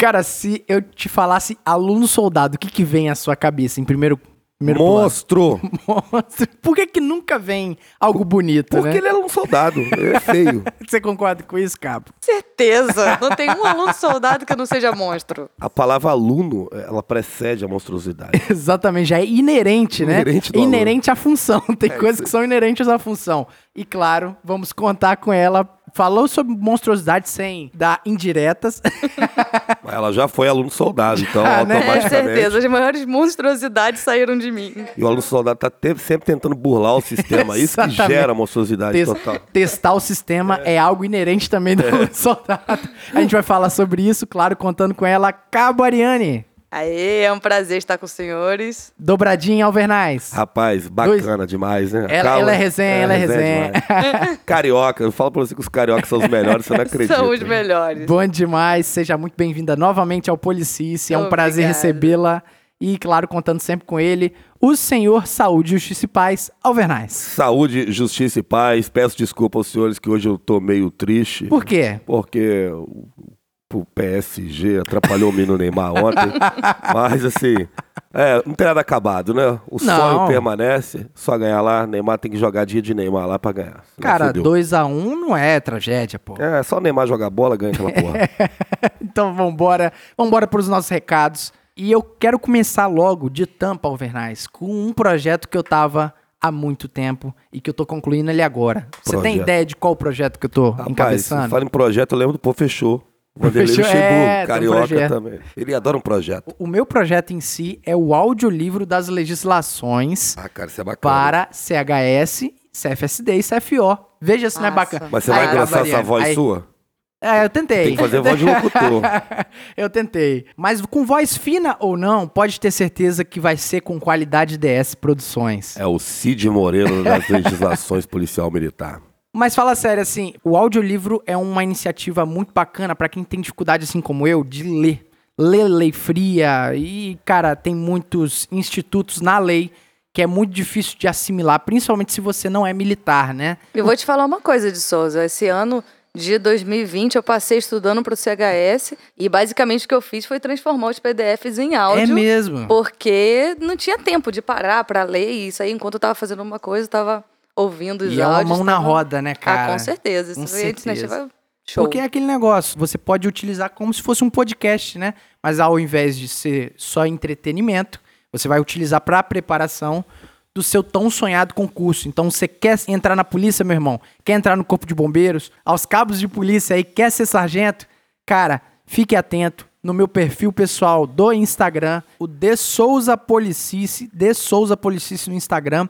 Cara, se eu te falasse aluno soldado, o que que vem à sua cabeça em primeiro Primeiro Monstro! Monstro. Por que, que nunca vem algo bonito, Porque né? ele é um soldado, ele é feio. Você concorda com isso, Cabo? Certeza. Não tem um aluno soldado que não seja monstro. A palavra aluno, ela precede a monstruosidade. Exatamente, já é inerente, né? Inerente do inerente à função. Tem coisas que são inerentes à função. E claro, vamos contar com ela. Falou sobre monstruosidade sem dar indiretas. Ela já foi aluno soldado, então Ah, né? Com automaticamente. certeza. As maiores monstruosidades saíram de mim. E o aluno soldado tá te- sempre tentando burlar o sistema. Isso que gera monstruosidade Tes- total. Testar o sistema é. algo inerente também do soldado. A gente vai falar sobre isso, claro, contando com ela, Cabo Ariane. Aê, é um prazer estar com os senhores. Dobradinha Alvernais. Rapaz, bacana demais, né? Ela- ela é resenha, ela é resenha. demais. Carioca, eu falo pra você que os cariocas são os melhores, você não acredita. São os né? melhores. Bom demais, seja muito bem-vinda novamente ao Policice. É um prazer recebê-la. E, claro, contando sempre com ele, o senhor Saúde, Justiça e Paz, Alvernais. Saúde, justiça e paz. Peço desculpa aos senhores que hoje eu tô meio triste. Por quê? Porque o, o PSG atrapalhou o menino Neymar ontem. Mas assim, é, não tem nada acabado, né? O Não. sonho permanece, só ganhar lá. Neymar tem que jogar dia de Neymar lá pra ganhar. Cara, fudeu. 2x1 não é tragédia, pô. É, só o Neymar jogar bola, ganha aquela porra. Então vambora, vambora para os nossos recados. E eu quero começar logo de tampa, Alvernais, com um projeto que eu tava há muito tempo e que eu tô concluindo ele agora. Você tem Projeto. ideia de qual projeto que eu tô Rapaz, encabeçando? fala em projeto, eu lembro do Pô Fechou. Vanderlei Luxemburgo, é, um carioca projeto. também. Ele adora um projeto. O meu projeto em si é o audiolivro das legislações Ah, cara, isso é bacana. para CHS, CFSD e CFO. Veja se não é bacana. Mas você Aí, vai engrossar essa voz aí- sua? É, eu tentei. Tem que fazer voz de locutor. eu tentei. Mas com voz fina ou não, pode ter certeza que vai ser com qualidade DS Produções. É o Cid Moreno das legislações policial militar. Mas fala sério, assim, o audiolivro é uma iniciativa muito bacana pra quem tem dificuldade, assim como eu, de ler. Ler lei fria e, cara, tem muitos institutos na lei que é muito difícil de assimilar, principalmente se você não é militar, né? Eu vou te falar uma coisa de Souza. Esse ano de 2020 eu passei estudando para o CHS e basicamente o que eu fiz foi transformar os PDFs em áudio. É mesmo. Porque não tinha tempo de parar para ler isso aí enquanto eu tava fazendo uma coisa, eu tava ouvindo os E é uma áudios. mão na roda, né, cara? Ah, com certeza. Isso Com foi certeza. iniciativa show. Porque é aquele negócio, você pode utilizar como se fosse um podcast, né? Mas ao invés de ser só entretenimento, você vai utilizar para preparação do seu tão sonhado concurso. Então, você quer entrar na polícia, meu irmão? Quer entrar no corpo de bombeiros? Aos cabos de polícia aí, quer ser sargento? Cara, fique atento no meu perfil pessoal do Instagram, o De Souza Policice, De Souza Policice no Instagram,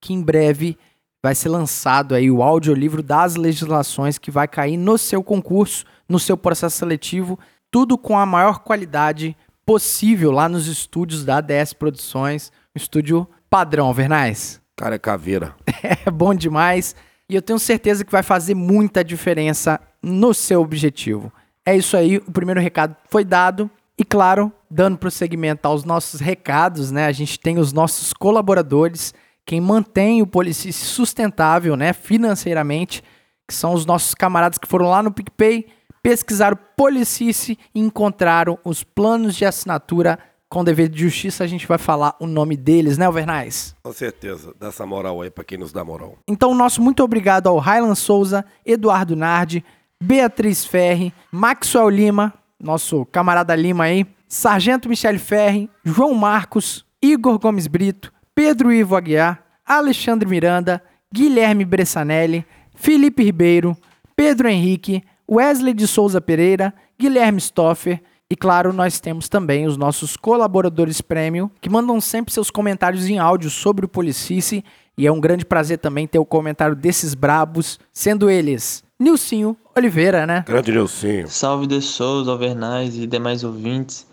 que em breve vai ser lançado aí o audiolivro das legislações que vai cair no seu concurso, no seu processo seletivo, tudo com a maior qualidade possível lá nos estúdios da ADS Produções, um estúdio padrão, Alvernais. Cara, é caveira. É bom demais e eu tenho certeza que vai fazer muita diferença no seu objetivo. É isso aí, o primeiro recado foi dado e claro, dando prosseguimento aos nossos recados, né? A gente tem os nossos colaboradores, quem mantém o Policice sustentável, né, financeiramente, que são os nossos camaradas que foram lá no PicPay, pesquisaram Policice e encontraram os planos de assinatura com dever de justiça. A gente vai falar o nome deles, né, Alvernais? Com certeza. Dá essa moral aí pra quem nos dá moral. Então, nosso muito obrigado ao Raylan Souza, Eduardo Nardi, Beatriz Ferri, Maxwell Lima, nosso camarada Lima aí, Sargento Michele Ferri, João Marcos, Igor Gomes Brito, Pedro Ivo Aguiar, Alexandre Miranda, Guilherme Bressanelli, Felipe Ribeiro, Pedro Henrique, Wesley de Souza Pereira, Guilherme Stoffer, e claro, nós temos também os nossos colaboradores premium, que mandam sempre seus comentários em áudio sobre o Policice, e é um grande prazer também ter o comentário desses brabos, sendo eles Nilcinho Oliveira, né? Grande Nilcinho. Salve de Souza, Alvernais e demais ouvintes.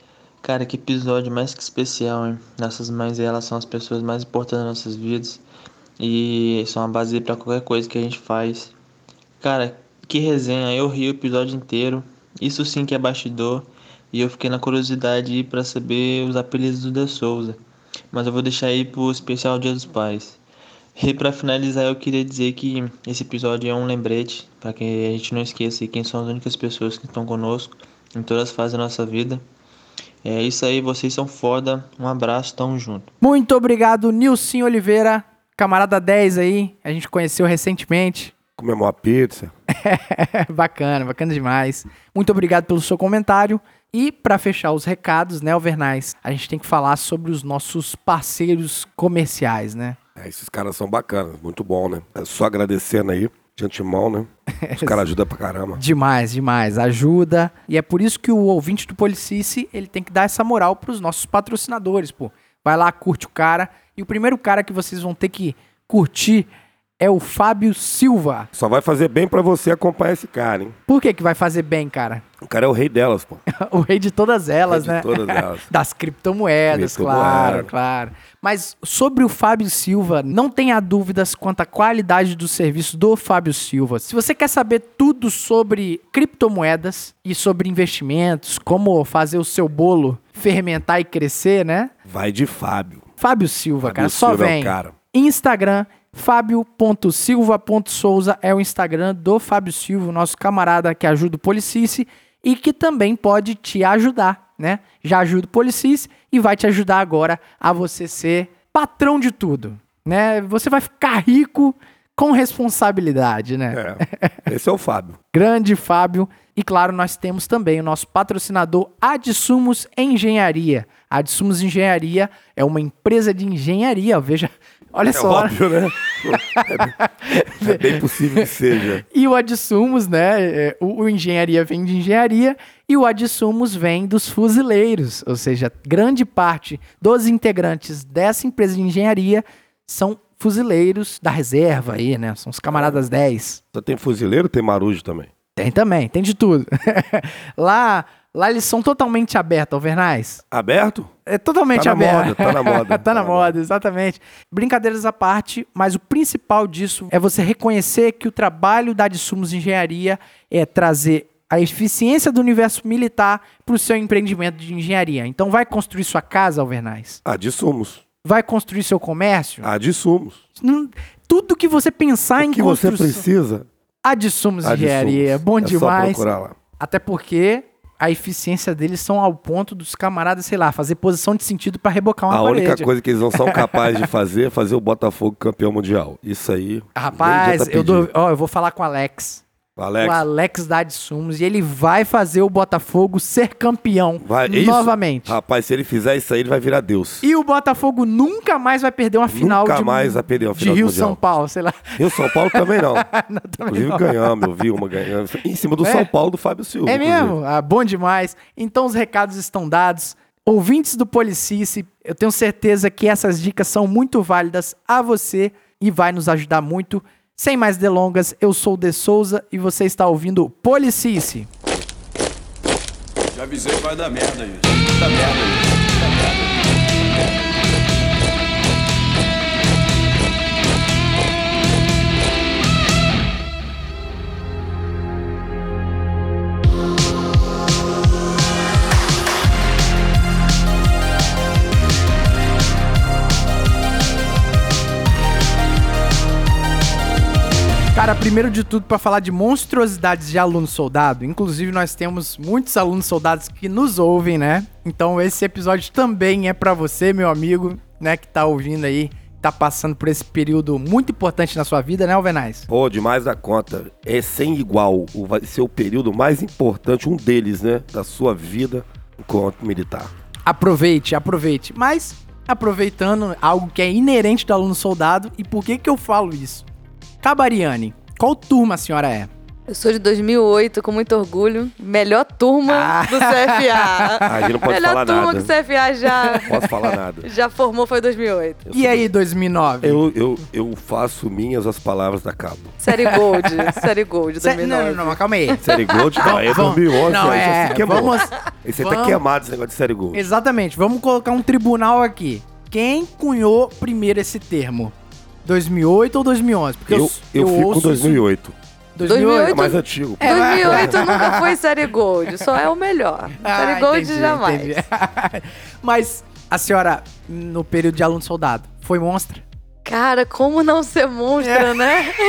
Cara, que episódio mais que especial, hein? Nossas mães, elas são as pessoas mais importantes das nossas vidas. E são a base para qualquer coisa que a gente faz. Cara, que resenha, eu ri o episódio inteiro. Isso sim que é bastidor. E eu fiquei na curiosidade para saber os apelidos do De Souza. Mas eu vou deixar aí pro especial Dia dos Pais. E para finalizar, eu queria dizer que esse episódio é um lembrete para que a gente não esqueça quem são as únicas pessoas que estão conosco em todas as fases da nossa vida. É isso aí, vocês são foda. Um abraço, tamo junto. Muito obrigado, Nilson Oliveira, camarada 10 aí. A gente conheceu recentemente. Comemos uma pizza. bacana, bacana demais. Muito obrigado pelo seu comentário. E para fechar os recados, né, Alvernais, a gente tem que falar sobre os nossos parceiros comerciais, né? É, esses caras são bacanas, muito bom, né? É só agradecendo aí, de antemão, né? Os caras ajudam pra caramba. Demais, demais. Ajuda. E é por isso que o ouvinte do Policice, ele tem que dar essa moral pros nossos patrocinadores, pô. Vai lá, curte o cara. E o primeiro cara que vocês vão ter que curtir é o Fábio Silva. Só vai fazer bem pra você acompanhar esse cara, hein? Por que que vai fazer bem, cara? O cara é o rei delas, pô. o rei de todas elas, Rei né? de todas elas. das criptomoedas, Criptomoeda. claro, claro. Mas sobre o Fábio Silva, não tenha dúvidas quanto à qualidade do serviço do Fábio Silva. Se você quer saber tudo sobre criptomoedas e sobre investimentos, como fazer o seu bolo fermentar e crescer, né? Vai de Fábio. Fábio Silva, Fábio cara, só Silva é o vem. cara. Instagram, fábio.silva.souza é o Instagram do Fábio Silva, nosso camarada que ajuda o Policice e que também pode te ajudar, né? Já ajuda o Policice e vai te ajudar agora a você ser patrão de tudo, né? Você vai ficar rico com responsabilidade, né? É. Esse é o Fábio. Grande Fábio. E claro, nós temos também o nosso patrocinador Adsumos Engenharia. A Adsumos Engenharia é uma empresa de engenharia, veja, olha É só. óbvio, né? É, é bem possível que seja. E o Adsumos, né? é, O, o engenharia vem de engenharia e o Adsumos vem dos fuzileiros. Ou seja, grande parte dos integrantes dessa empresa de engenharia são fuzileiros da reserva aí, né? São os camaradas 10. Só tem fuzileiro, tem marujo também. Tem também, tem de tudo. lá, lá eles são totalmente abertos, Alvernais. Aberto? É totalmente Tá na aberto. moda, tá na moda. tá na moda, exatamente. Brincadeiras à parte, mas o principal disso é você reconhecer que o trabalho da Adsumos Engenharia é trazer a eficiência do universo militar para o seu empreendimento de engenharia. Então vai construir sua casa, Alvernais. Ah, de sumos. Vai construir seu comércio. Ah, de sumos. Não- Tudo que você pensar em O que você construção. precisa? Adsumos Engenharia, sumos. bom é Só demais. procurar lá. Até porque a eficiência deles são ao ponto dos camaradas, sei lá, fazer posição de sentido para rebocar uma A parede. única coisa que eles não são capazes de fazer é fazer o Botafogo campeão mundial. Isso aí. Rapaz, adianta eu, dou, ó, eu vou falar com o Alex. Alex, O Alex da Adsumos. E ele vai fazer o Botafogo ser campeão vai. é isso? novamente. Rapaz, se ele fizer isso aí, ele vai virar Deus. E o Botafogo nunca mais vai perder uma final Nunca de, mais vai perder uma de final do Rio. São Paulo, sei lá. E o São Paulo também não. Não, também Inclusive não. ganhamos, eu vi uma ganhando. Em cima do É? São Paulo do Fábio Silva. É inclusive. mesmo? Ah, bom demais. Então os recados estão dados. Ouvintes do Policice, eu tenho certeza que essas dicas são muito válidas a você e vai nos ajudar muito. Sem mais delongas, eu sou o De Souza e você está ouvindo Policice. Já avisei vai dar merda isso. Dá merda isso. Dá merda. Cara, primeiro de tudo, para falar de monstruosidades de aluno soldado, inclusive nós temos muitos alunos soldados que nos ouvem, né? Então esse episódio também é para você, meu amigo, né, que tá ouvindo aí, tá passando por esse período muito importante na sua vida, né, Alvenaz? Pô, demais da conta. É sem igual. O- Vai ser o período mais importante, um deles, né? Da sua vida enquanto militar. Aproveite, aproveite. Mas aproveitando algo que é inerente do aluno soldado, e por que que eu falo isso? Cabariane, qual turma a senhora é? Eu sou de 2008, com muito orgulho. Melhor turma Ah. do CFA. A gente não pode Melhor falar turma nada. que o CFA já, Posso falar nada. já formou foi 2008. E aí, 2009? Eu, eu, eu faço minhas as palavras da Cabo. Série Gold. Série Gold, Cê- 2009. não, não, não, calma aí. Série Gold, não, é Vamos- 2011, não, é, vamos- Esse aí tá vamos- queimado, esse negócio de Série Gold. Exatamente, vamos colocar um tribunal aqui. Quem cunhou primeiro esse termo? 2008 ou 2011? Porque Eu, eu, fico com ouço isso- 2008. 2008? É mais antigo. pô. 2008 nunca foi Série Gold, só é o melhor. Ah, série Gold entendi, jamais. entendi. Mas a senhora, no período de aluno soldado, foi monstra? Cara, como não ser monstro, né?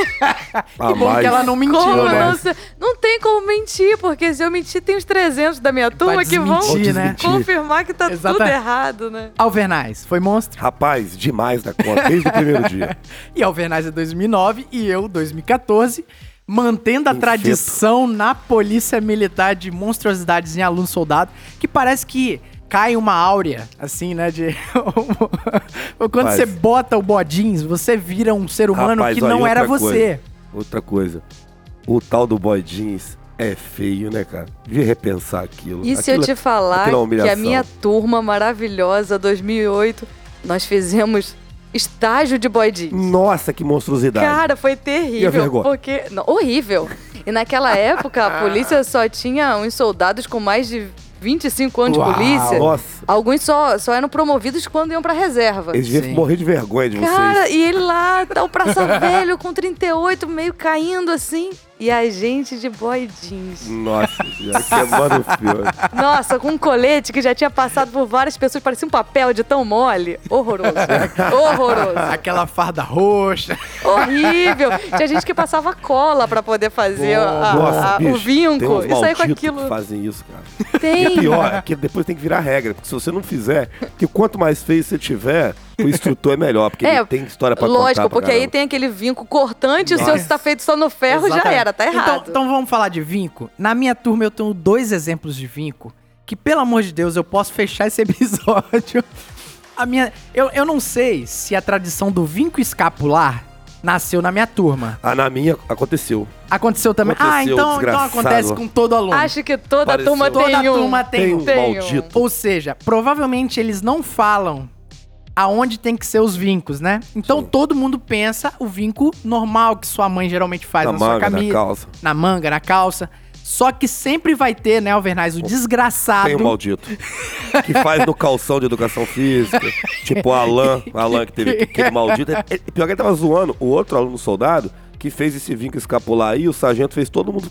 Ah, Que bom mas- que ela não mentiu, como né? não ser... Não tem como mentir, porque se eu mentir, tem os 300 da minha turma que vão né? confirmar que tá tudo Exatamente. errado, né? Alvernais, foi monstro. Rapaz, demais da conta, desde o primeiro dia. E Alvernais é 2009 e eu 2014, mantendo a Infeto. tradição na Polícia Militar de monstruosidades em aluno soldado, que parece que cai uma áurea, assim, né, de... Quando Mas- você bota o bodins, você vira um ser humano Rapaz, que não era você. coisa. Outra coisa. O tal do boy jeans é feio, né, cara? Devia repensar aquilo. E se eu Aquilo- te falar aquilo é que a minha turma maravilhosa, 2008, nós fizemos estágio de boy jeans. Nossa, que monstruosidade. Cara, foi E a terrível. vergonha? Porque. não, horrível. E naquela época, a polícia só tinha uns soldados com mais de 25 anos Uau. de polícia. Nossa, Alguns só, só eram promovidos quando iam pra reserva. eles deviam morrer de vergonha de Cara, vocês. e ele lá, tá o Praça Velho com 38, meio caindo assim. E a gente de boy jeans. Nossa, já queimando o filme. Nossa, com um colete que já tinha passado por várias pessoas, parecia um papel de tão mole. Horroroso. Horroroso. Aquela farda roxa. Horrível. Tinha gente que passava cola pra poder fazer a- a- Nossa, a- bicho, o vinco. tem E sair com aquilo. que fazem isso, cara. Tem. E é pior, é que depois tem que virar regra. Porque se você não fizer, que quanto mais feio você tiver, o instrutor é melhor. Porque É, ele tem história pra contar. Lógico, porque aí tem aquele vinco cortante, o Nossa. seu se tá feito só no ferro, já Exatamente. era, tá Então- errado. Então, vamos falar de vinco. Na minha turma eu tenho dois exemplos de vinco que, pelo amor de Deus, eu posso fechar esse episódio. A minha, eu, eu não sei se a tradição do vinco escapular nasceu na minha turma. Ah, na minha aconteceu. Aconteceu também. ah, Aconteceu, então, então desgraçado. acontece com todo aluno. Acho que toda Pareceu- turma tem Toda um. turma tem, Tem Tem um. maldito. Ou seja, provavelmente eles não falam aonde tem que ser os vincos, né? Então Sim. todo mundo pensa o vinco normal que sua mãe geralmente faz na, na sua manga, na camisa, calça. na manga, na calça. Só que sempre vai ter, né, Alvernais, o desgraçado. Tem o maldito. que faz no calção de educação física. tipo o Alan. O Alan que teve aquele maldito. É, é, pior que ele tava zoando o outro aluno soldado que fez esse vinco escapular aí. O sargento fez todo mundo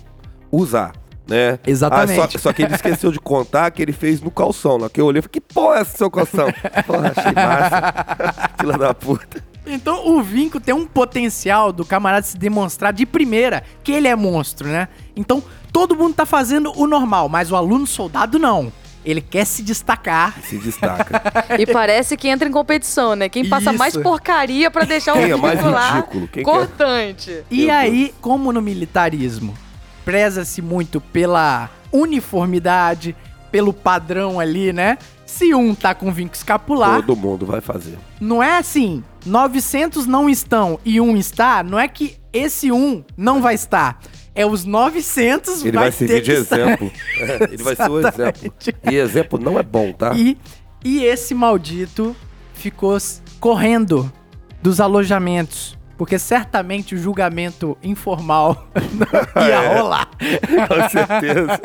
usar. Né? Exatamente. Ah, só, só que ele esqueceu de contar que ele fez no calção. Na que eu olhei e falei, que porra é esse seu calção? Porra, achei massa. Fila da puta. Então o vinco tem um potencial do camarada se demonstrar de primeira que ele é monstro, né? Então todo mundo tá fazendo o normal, mas o aluno soldado não. Ele quer se destacar. Se destaca. E parece que entra em competição, né? Quem passa mais Isso. porcaria pra deixar o Quem é mais lá ridículo? Quem que é- cortante. E Meu aí, como no militarismo, preza-se muito pela uniformidade, pelo padrão ali, né? Se um tá com vinco escapular, Todo mundo vai fazer. não é assim, 900 não estão e um está, não é que esse um não vai estar. É os 900 Ele vai, ter servir de exemplo. É, ele vai ser o exemplo. E exemplo não é bom, tá? E, e esse maldito ficou correndo dos alojamentos. Porque certamente o julgamento informal ia É. rolar. Com certeza.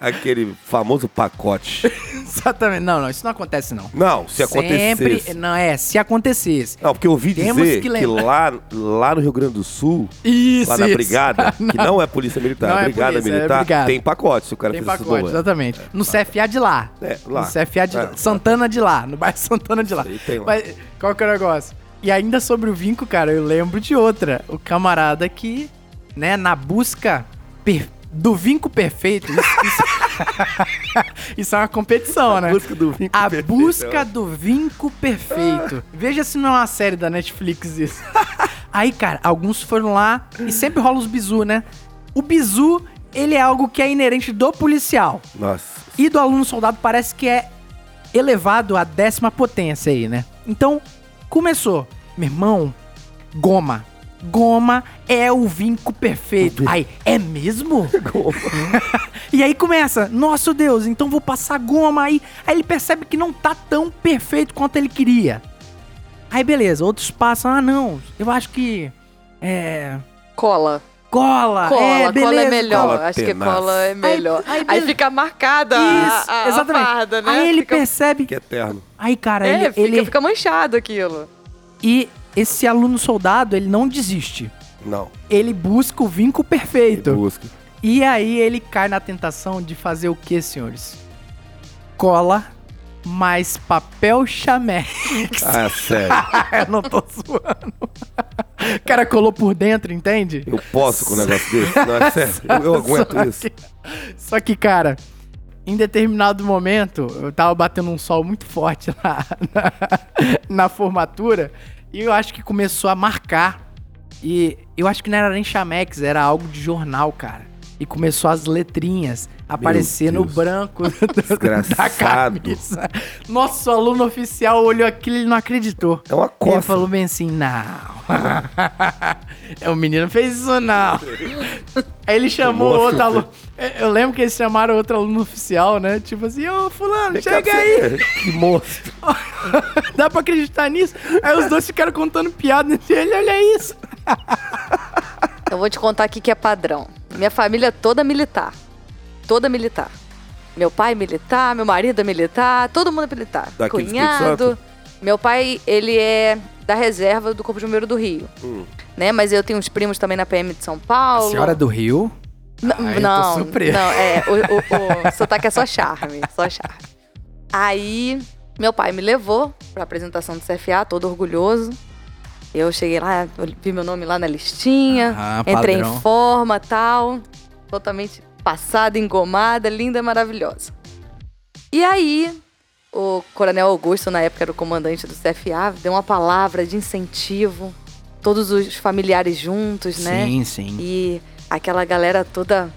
Aquele famoso pacote. Exatamente. Não, não, isso não acontece, não. Não, se acontecesse. Sempre. Não, é, se acontecesse. Não, porque eu ouvi Temos dizer que que, lá, lá no Rio Grande do Sul, Isso, lá na isso. brigada, que não é polícia militar, Não é é brigada polícia, é militar, brigada. tem pacote se o cara Tem pacote, problema. exatamente. No CFA de lá. É, lá. No CFA de É. Santana de lá. No bairro Santana de lá. Aí tem lá. Mas qual que é o negócio? E ainda sobre o vinco, cara, eu lembro de outra. O camarada que, né, na busca per- do vinco perfeito. Isso, isso- isso é uma competição, né? A busca do vinco A perfeito, busca do vinco perfeito. Veja se não é uma série da Netflix isso. Aí, cara, alguns foram lá e sempre rola os bizu, né? O bizu, ele é algo que é inerente do policial. Nossa. E do aluno soldado parece que é elevado à décima potência aí, né? Então, começou. Meu irmão, goma. Goma é o vinco perfeito. Aí, é mesmo? E aí começa, nosso Deus, então vou passar goma aí. Aí ele percebe que não tá tão perfeito quanto ele queria. Aí beleza, outros passam, ah não, eu acho que é Cola. cola, Cola, é, beleza. cola é melhor. Cola Acho que cola é melhor. Aí- aí Aí, fica marcada a- Isso, a, a, exatamente. farda, né? Aí ele fica, percebe, Que eterno. aí cara, É, ele, fica, ele fica manchado aquilo. E esse aluno soldado, ele não desiste. Não. Ele busca o vinco perfeito. busca. E aí ele cai na tentação de fazer o que, senhores? Cola mais papel chamex. Ah, sério. eu não tô zoando. O cara colou por dentro, entende? Eu posso com um negócio desse? Não, é sério. Eu, eu aguento Só isso. que- Só que, cara, em determinado momento, eu tava batendo um sol muito forte na, na, na formatura e eu acho que começou a marcar. E eu acho que não era nem chamex, era algo de jornal, cara. E começou as letrinhas aparecer no branco da Desgraçado. camisa. Nosso aluno oficial olhou aquilo e ele não acreditou. É uma Ele coça. falou bem assim, não. É, o menino fez isso não. Aí ele chamou Moço, outro aluno. Eu lembro que eles chamaram outro aluno oficial, né? Tipo assim, ô fulano, chega aí. Que monstro. Dá pra acreditar nisso? Aí os dois ficaram contando piada entre ele, olha isso. Eu vou te contar aqui que é padrão. Minha família é toda militar. Toda militar. Meu pai é militar, meu marido é militar, todo mundo é militar. Daqui Cunhado. Meu pai, ele é da reserva do Corpo de Bombeiro do Rio. Hum. Né? Mas eu tenho uns primos também na PM de São Paulo. A senhora é do Rio? N- Ah, eu tô não, não, é, o, o, o sotaque é só charme, só charme. Aí, meu pai me levou pra apresentação do CFA, todo orgulhoso. Eu cheguei lá, vi meu nome lá na listinha, Ah, entrei em forma, tal, totalmente passada, engomada, linda, maravilhosa. E aí, o Coronel Augusto, na época era o comandante do CFA, deu uma palavra de incentivo, todos os familiares juntos, né? Sim, sim. E aquela galera toda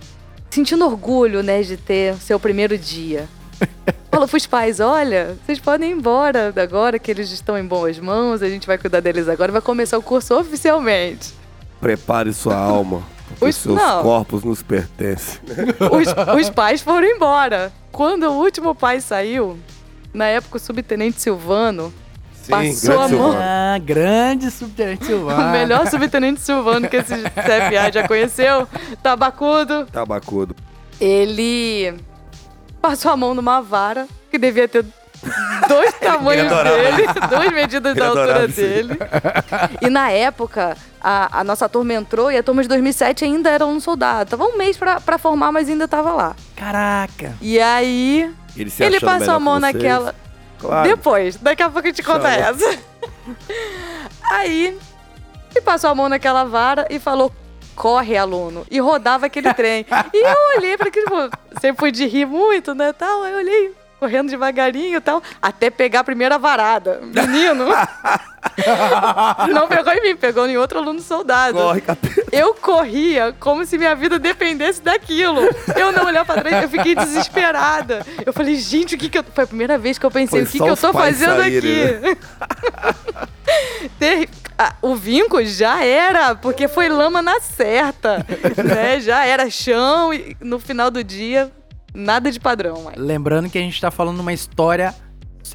sentindo orgulho, né, de ter seu primeiro dia. Falou pros pais, olha, vocês podem ir embora agora que eles estão em boas mãos, a gente vai cuidar deles agora, vai começar o curso oficialmente. Prepare sua alma. Os- seus não. corpos nos pertencem. Os, os pais foram embora. Quando o último pai saiu, na época o subtenente Silvano, Sim, Passou a mão. Ah, grande subtenente Silvano. o melhor subtenente Silvano que esse CFA já conheceu, tabacudo, Tabacudo. ele passou a mão numa vara que devia ter dois tamanhos adorava dele, duas medidas da altura dele. E na época, a, a nossa turma entrou e a turma de 2007 ainda era um soldado. Tava um mês pra, pra formar, mas ainda tava lá. Caraca. E aí, Ele, se ele passou a mão naquela. Claro. Depois, daqui a pouco eu te conto Chama. essa. Aí, ele passou a mão naquela vara e falou: corre, aluno. E rodava aquele trem. E eu olhei para aquele. pô, Sempre fui de rir muito, né? Tal. Aí eu olhei, correndo devagarinho e tal, até pegar a primeira varada. Menino! não pegou em mim, pegou em outro aluno soldado. Corre, capeta. Eu corria como se minha vida dependesse daquilo. Eu não olhar pra trás, eu fiquei desesperada. Eu falei, gente, o que que eu... Foi a primeira vez que eu pensei, Foi o que que eu tô fazendo saírem, aqui? Ter- ah, O vinco já era, porque foi lama na certa, né? Já era chão e no final do dia, nada de padrão, mais. Lembrando que a gente tá falando uma história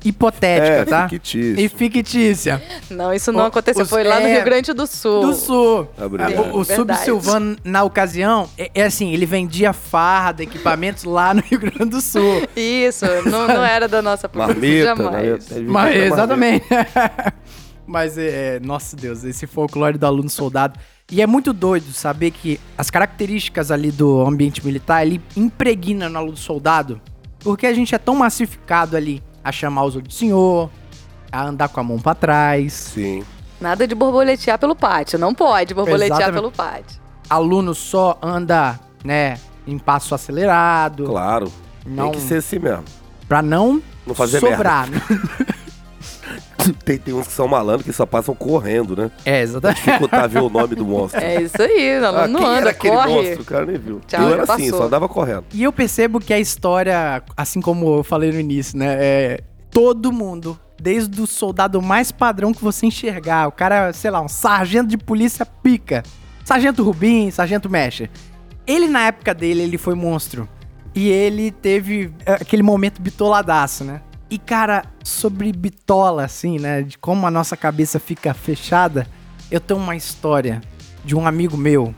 hipotética, É, tá? fictício. E fictícia. Não, isso não O- aconteceu, os- foi lá no é, Rio Grande do Sul. Do Sul. Obrigado. O, o Verdade. Subsilvano, na ocasião, é, é assim, ele vendia farda, equipamentos lá no Rio Grande do Sul. Isso, não, não era da nossa Marmita. jamais. né? Mas, exatamente. Mas, é, nossa Deus, esse folclore do aluno soldado. E é muito doido saber que as características ali do ambiente militar, ele impregna no aluno soldado, porque a gente é tão massificado ali a chamar os outros de senhor, a andar com a mão pra trás. Sim. Nada de borboletear pelo pátio. Não pode borboletear Exatamente. pelo pátio. Aluno só anda, né, em passo acelerado, Claro. Não- Tem que ser assim mesmo. pra não, Não fazer sobrar. Tem, tem uns que são malandros que só passam correndo, né? É, exatamente. Dificultar ver o nome do monstro. É isso aí, o Ah, não quem era anda, aquele corre. monstro? O cara nem viu. Tchau, eu era assim, passou. só andava correndo. E eu percebo que a história, assim como eu falei no início, né? É todo mundo, desde o soldado mais padrão que você enxergar, o cara, sei lá, um sargento de polícia pica, sargento Rubim, sargento Mecha. Ele, na época dele, ele foi monstro. E ele teve é, aquele momento bitoladaço, né? E, cara, sobre bitola, assim, né? De como a nossa cabeça fica fechada, eu tenho uma história de um amigo meu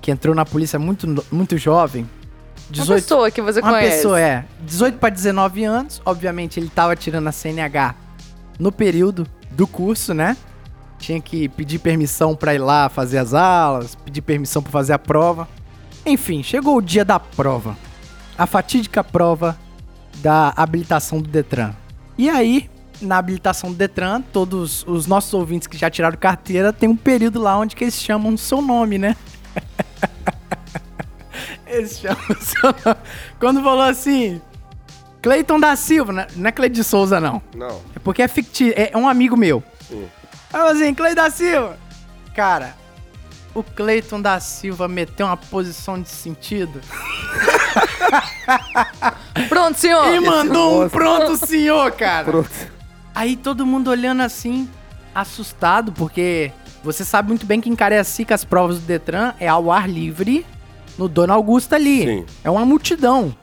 que entrou na polícia muito, muito jovem. Uma 18, pessoa que você uma conhece. pessoa, é. 18 para 19 anos. Obviamente, ele tava tirando a CNH no período do curso, né? Tinha que pedir permissão pra ir lá fazer as aulas, pedir permissão pra fazer a prova. Enfim, chegou o dia da prova. A fatídica prova da habilitação do Detran. E aí, na habilitação do Detran, todos os nossos ouvintes que já tiraram carteira, tem um período lá onde que eles chamam o seu nome, né? eles chamam o seu nome. Quando falou assim, Cleiton da Silva, não é- não é Cleiton de Souza, não. Não. É porque é fictício, é um amigo meu. Sim. Aí eu assim, Cleiton da Silva. Cara, o Cleiton da Silva meteu uma posição de sentido Pronto, senhor. e mandou um pronto senhor, cara. Pronto. Aí todo mundo olhando assim, assustado, porque você sabe muito bem que em Cariacica as provas do Detran é ao ar livre no Dona Augusta ali. Sim. É uma multidão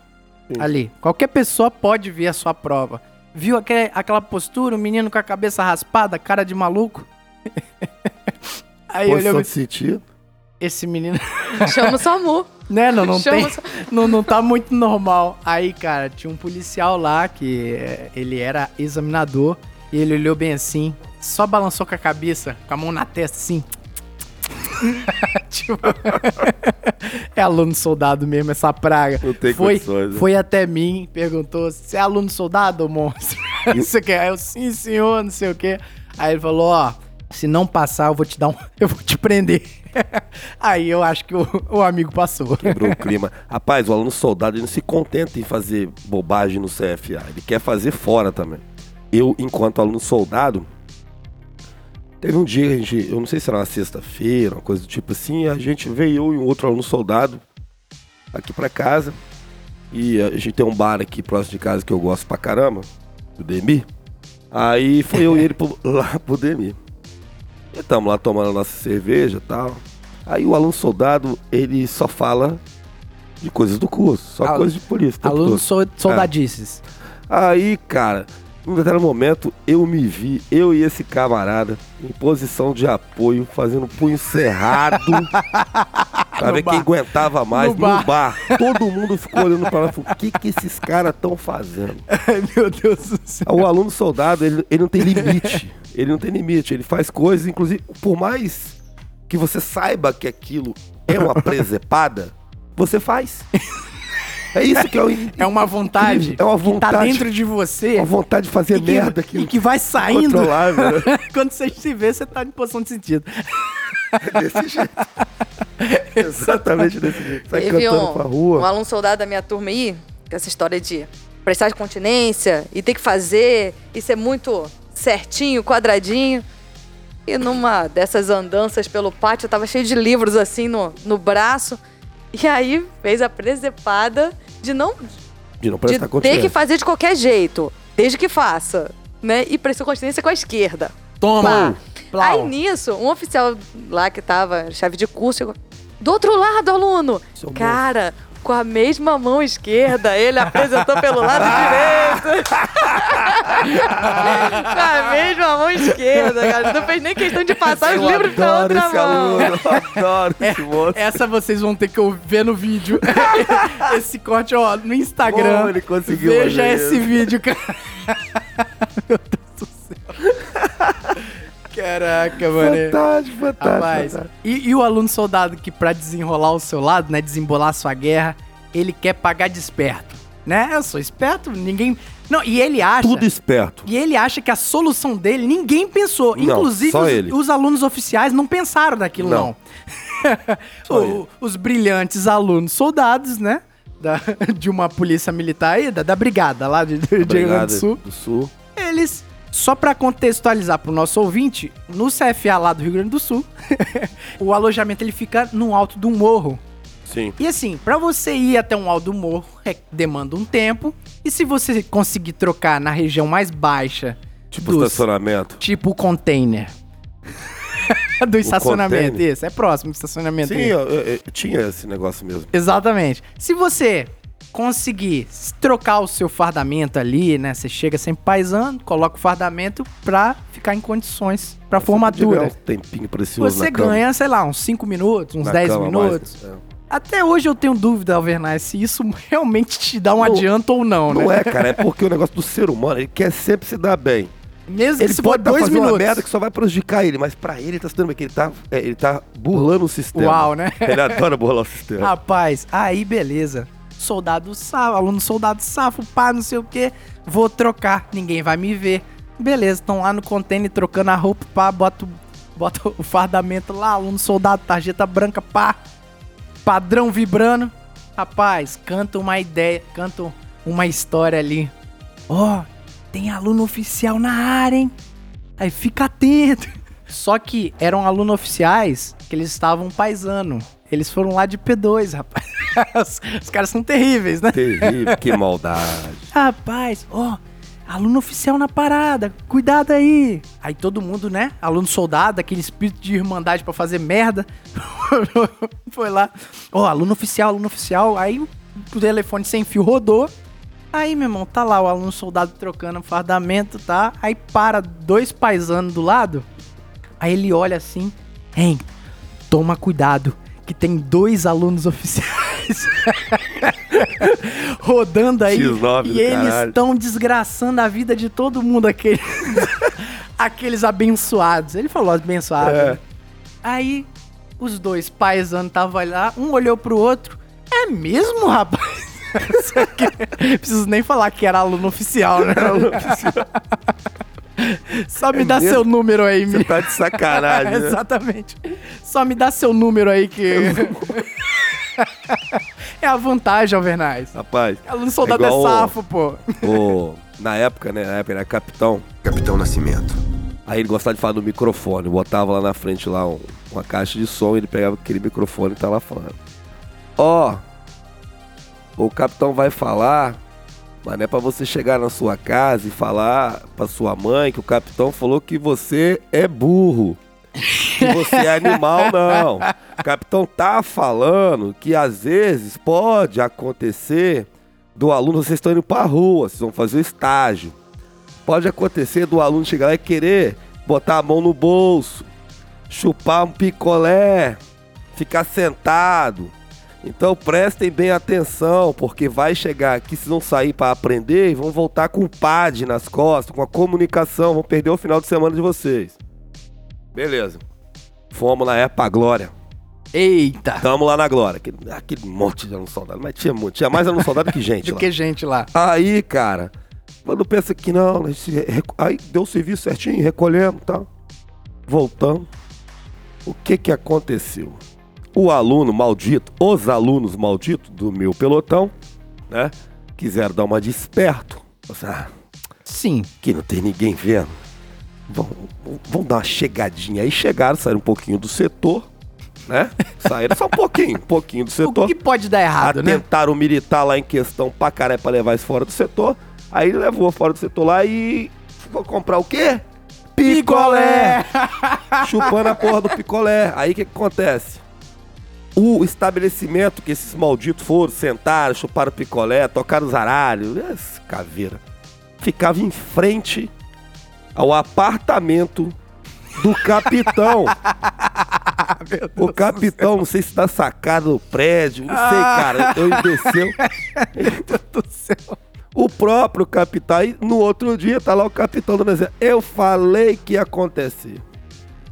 Sim. ali. Qualquer pessoa pode ver a sua prova. Viu aque- aquela postura, o menino com a cabeça raspada, cara de maluco? Aí Posição olhou de sentido. esse menino, Chama o SAMU. né, não, não Chama tem, não, não tá muito normal. Aí, cara, tinha um policial lá que eh, ele era examinador e ele olhou bem assim, só balançou com a cabeça, com a mão na testa, assim. tipo, é aluno soldado mesmo, essa praga. Não tem foi, condições, né? foi até mim, perguntou: Você é aluno soldado, monstro? Você quer? Aí eu, sim, senhor, não sei o quê. Aí ele falou: Ó, se não passar, eu vou te dar um. Eu vou te prender. Aí eu acho que o, o amigo passou. Quebrou o clima. Rapaz, o aluno soldado ele não se contenta em fazer bobagem no CFA. Ele quer fazer fora também. Eu, enquanto aluno soldado, teve um dia que a gente, eu não sei se era uma sexta-feira, uma coisa do tipo assim, a gente veio eu e um outro aluno soldado aqui pra casa. E a gente tem um bar aqui próximo de casa que eu gosto pra caramba, do Demi. Aí foi eu e ele pro- lá pro Demi. E tamo lá tomando a nossa cerveja e tal. Aí o aluno soldado, ele só fala de coisas do curso, só Al- coisas de polícia. Aluno so, soldadices. Aí, cara, num determinado momento, eu me vi, eu e esse camarada, em posição de apoio, fazendo punho cerrado. pra No ver bar. quem aguentava mais No no bar. bar. Todo mundo ficou olhando pra lá e falou: o que, que esses caras estão fazendo? Ai, meu Deus do céu. O aluno soldado, ele, ele não tem limite. Ele não tem limite. Ele faz coisas, inclusive, por mais que você saiba que aquilo é uma presepada, você faz. É isso que é o. É uma vontade. É uma Que tá vontade. dentro de você. Uma vontade de fazer que, merda e que vai saindo. Quando você se vê, você tá em posição de sentido. desse jeito. Exatamente desse jeito. Sai Teve cantando um, pra um rua. aluno soldado da minha turma aí, com essa história de prestar de continência e ter que fazer, e ser muito certinho, quadradinho. E numa dessas andanças pelo pátio, eu tava cheio de livros assim no, no braço. E aí fez a presepada de não De não de prestar ter que fazer de qualquer jeito, desde que faça, né? E prestou continência com a esquerda. Toma! Aí nisso, um oficial lá que tava, chave de curso, chegou, do outro lado, aluno. Seu Cara, com a mesma mão esquerda, ele apresentou pelo lado direito. com a mesma mão esquerda, cara. Não fez nem questão de passar os livros pra outra esse mão. aluno. Eu adoro esse moço. Essa vocês vão ter que ver no vídeo. esse corte, ó, no Instagram. Como ele conseguiu Veja esse vídeo, cara. Meu Deus do céu. Caraca, mano. Fantástico, fantástico. Rapaz, fantástico. e, e o aluno soldado que pra desenrolar o seu lado, né, desembolar a sua guerra, ele quer pagar de esperto, né? Eu sou esperto, ninguém... Não, e ele acha... Tudo esperto. E ele acha que a solução dele ninguém pensou. Não, Inclusive, os, os alunos oficiais não pensaram naquilo, não. Não. O- os brilhantes alunos soldados, né? da- de uma polícia militar aí, da, da brigada lá de, de do Sul. do Sul. Eles, só pra contextualizar pro nosso ouvinte, no CFA lá do Rio Grande do Sul, o alojamento ele fica no alto do morro. Sim. E assim, pra você ir até um alto do morro, é- demanda um tempo. E se você conseguir trocar na região mais baixa, Tipo dos- estacionamento. tipo o container do estacionamento, container? isso, é próximo do estacionamento. Sim, eu- eu- eu tinha esse negócio mesmo. Exatamente. Se você conseguir trocar o seu fardamento ali, né? Você chega sempre paisando, coloca o fardamento pra ficar em condições pra Tiver formatura. um tempinho precioso Você na cama. ganha, sei lá, uns 5 minutos, uns Na 10 cama, minutos. mais- é. Até hoje eu tenho dúvida, Alvernaz, se isso realmente te dá um Não- adianto ou não, Não né? é, cara, é porque o negócio do ser humano, ele quer sempre se dar bem. Mesmo Ele que se pode tá dois fazendo uma minutos. merda que só vai prejudicar ele, mas pra ele tá se dando bem, que ele tá, é, ele tá burlando o sistema. Uau, né? Ele adora burlar o sistema. Rapaz, aí beleza. Soldado safo, aluno soldado safo, pá, não sei o que, vou trocar, ninguém vai me ver. Beleza, estão lá no container trocando a roupa, pá, bota, bota o fardamento lá, aluno soldado, tarjeta branca, pá, padrão vibrando. Rapaz, canta uma ideia, canta uma história ali. Ó, tem aluno oficial na área, hein? Aí fica atento. Só que eram alunos oficiais que eles estavam paisano. Eles foram lá de P2, rapaz. os, os caras são terríveis, né? Terrível, que maldade. Rapaz, ó, aluno oficial na parada, cuidado aí. Aí todo mundo, né? Aluno soldado, aquele espírito de irmandade pra fazer merda. Foi lá. Ó, aluno oficial, aluno oficial. Aí o telefone sem fio rodou. Aí, meu irmão, tá lá o aluno soldado trocando fardamento, tá? Aí para dois paisanos do lado. Aí ele olha assim, hein, toma cuidado, que tem dois alunos oficiais rodando aí. X9 do e eles estão desgraçando a vida de todo mundo, aqueles, aqueles abençoados. Ele falou abençoados. É. né? Aí os dois paisanos estavam lá, um olhou pro outro. É mesmo, rapaz? Preciso nem falar que era aluno oficial, né? Aluno oficial. Só me É dá mesmo? seu número aí, Você me... tá de sacanagem, né? Exatamente. Só me dá seu número aí que. é a vantagem, Alvernais. Rapaz, Aluno soldado é, o- safo, pô. o, na época, né? Na época ele era capitão. Capitão Nascimento. Aí ele gostava de falar no microfone. Botava lá na frente lá um- uma caixa de som e ele pegava aquele microfone e tá lá falando. Ó, o capitão vai falar, mas não é pra você chegar na sua casa e falar pra sua mãe que o capitão falou que você é burro. Que você é animal, não. O capitão tá falando que às vezes pode acontecer do aluno, vocês estão indo pra rua, vocês vão fazer o estágio. Pode acontecer do aluno chegar lá e querer botar a mão no bolso, chupar um picolé, ficar sentado. Então prestem bem atenção, porque vai chegar aqui, vocês vão sair para aprender e vão voltar com o PAD nas costas, com a comunicação, vão perder o final de semana de vocês. Beleza. Fomos na época pra Glória. Eita. Tamo lá na Glória. Aquele, aquele monte de aluno soldado. Mas tinha muito. Tinha mais aluno soldado que gente Do lá. que gente lá. Aí, cara, quando pensa que não, se aí deu o serviço certinho, recolhemos, tá? Voltamos. O que que aconteceu? O aluno maldito, os alunos malditos do meu pelotão, né? Quiseram dar uma de esperto. Assim, ah, Sim. que não tem ninguém vendo. Vamos, vamos dar uma chegadinha. Aí chegaram, saíram um pouquinho do setor, né? Saíram só um pouquinho, um pouquinho do O setor que pode dar errado, né? atentaram o militar lá em questão pra caralho pra levar isso fora do setor. Aí levou fora do setor lá e ficou comprar o quê? Picolé! Chupando a porra do picolé. Aí o que, que acontece? O estabelecimento que esses malditos foram, sentaram, chuparam picolé, tocaram zaralho, essa caveira, ficava em frente ao apartamento do capitão. O capitão, não sei se tá sacado do prédio, não sei, cara. Ele desceu. do céu. O próprio capitão, aí no outro dia tá lá o capitão do exército. Eu falei que ia acontecer.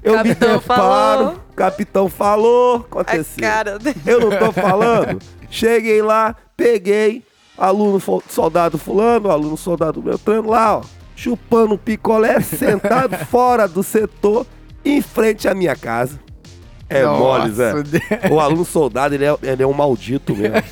Eu Capitão me deparo, falou. Capitão falou, A aconteceu. cara dele. Eu não tô falando. Cheguei lá, peguei aluno soldado fulano, aluno soldado Beltrano lá, ó, chupando picolé, sentado fora do setor, em frente à minha casa. É mole, Zé. Nossa, Deus. O aluno soldado, ele é, ele é um maldito mesmo.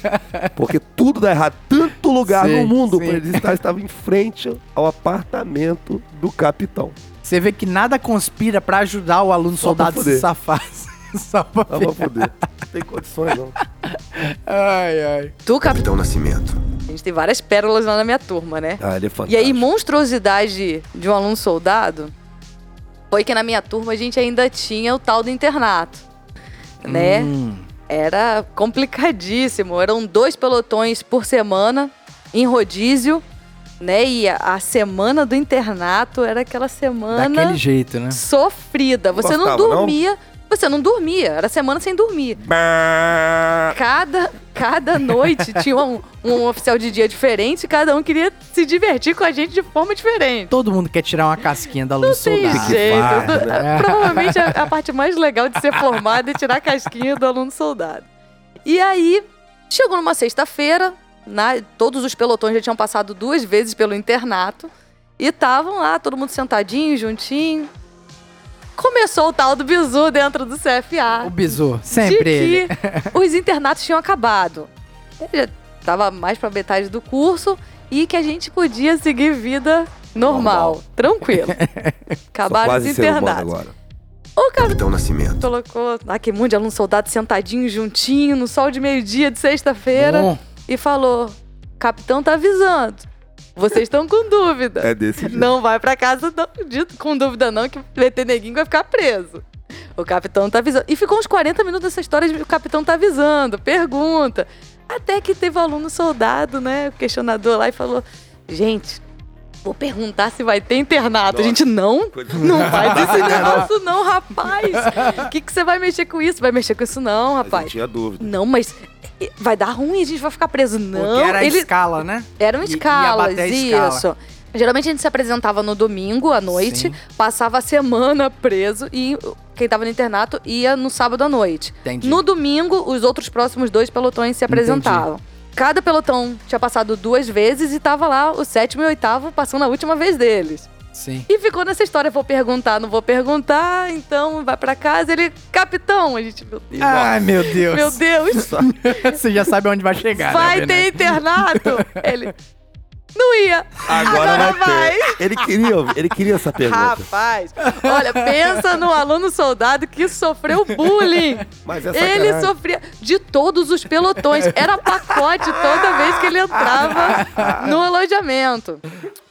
Porque tudo dá errado. Tanto lugar Sim, no mundo sim. pra ele estar estava em frente ao apartamento do capitão. Você vê que nada conspira pra ajudar o aluno Só soldado a se safar. Só pra Só pra foder. Não tem condições, não. Ai, ai. Tu, cap... Capitão Nascimento. A gente tem várias pérolas lá na minha turma, né? Ah, ele é E fantástico. aí, monstruosidade de um aluno soldado foi que na minha turma a gente ainda tinha o tal do internato, né? Hum. Era complicadíssimo. Eram dois pelotões por semana, em rodízio, né? E a, a semana do internato era aquela semana Daquele jeito, né? sofrida. Você não Gostava, não? dormia. Você não dormia. Era semana sem dormir. Bah! Cada, cada noite tinha um, um oficial de dia diferente e cada um queria se divertir com a gente de forma diferente. Todo mundo quer tirar uma casquinha da aluno Não tem soldado. jeito. faz, né? Provavelmente a, a parte mais legal de ser formado é tirar a casquinha do aluno soldado. E aí, chegou numa sexta-feira, na- todos os pelotões já tinham passado duas vezes pelo internato. E estavam lá, todo mundo sentadinho, juntinho. Começou o tal do bizu dentro do CFA O bizu, sempre ele. de que os internatos tinham acabado. Ele já tava mais pra metade do curso e que a gente podia seguir vida normal, Normal. tranquilo. Acabaram os internatos. agora. O Capitão Nascimento. colocou aquele monte de aluno soldado sentadinho, juntinho, no sol de meio-dia de sexta-feira Bom, e falou: Capitão tá avisando. Vocês estão com dúvida. É desse jeito. Não vai pra casa não, de- com dúvida não, que vai ter neguinho vai ficar preso. O capitão tá avisando. E ficou uns 40 minutos essa história de o capitão tá avisando, pergunta. Até que teve um aluno soldado, né, o questionador lá e falou, gente, vou perguntar se vai ter internato. A gente, não, não faz esse negócio não, rapaz. O que, que você vai mexer com isso? Vai mexer com isso não, Mas eu rapaz. tinha dúvida. Não, mas vai dar ruim, a gente vai ficar preso. Não, porque era a ele, escala, né? eram I- ia escalas, bater a escala. isso. Geralmente a gente se apresentava no domingo à noite, Sim. passava a semana preso e quem tava no internato ia no sábado à noite. Entendi. No domingo, os outros próximos dois pelotões se apresentavam. Cada pelotão tinha passado duas vezes e tava lá o sétimo e oitavo passando a última vez deles. Sim. E ficou nessa história, vou perguntar, não vou perguntar, então vai pra casa. Ele, capitão, a gente, meu Deus, Ai, meu Deus. meu Deus, Você já sabe onde vai chegar, vai né, ter internato. Ele, não ia. Agora, Agora vai ter. Ele queria, ele queria essa pergunta. Rapaz, olha, pensa no aluno soldado que sofreu bullying. Mas é Ele sofria de todos os pelotões. Era pacote toda vez que ele entrava no alojamento.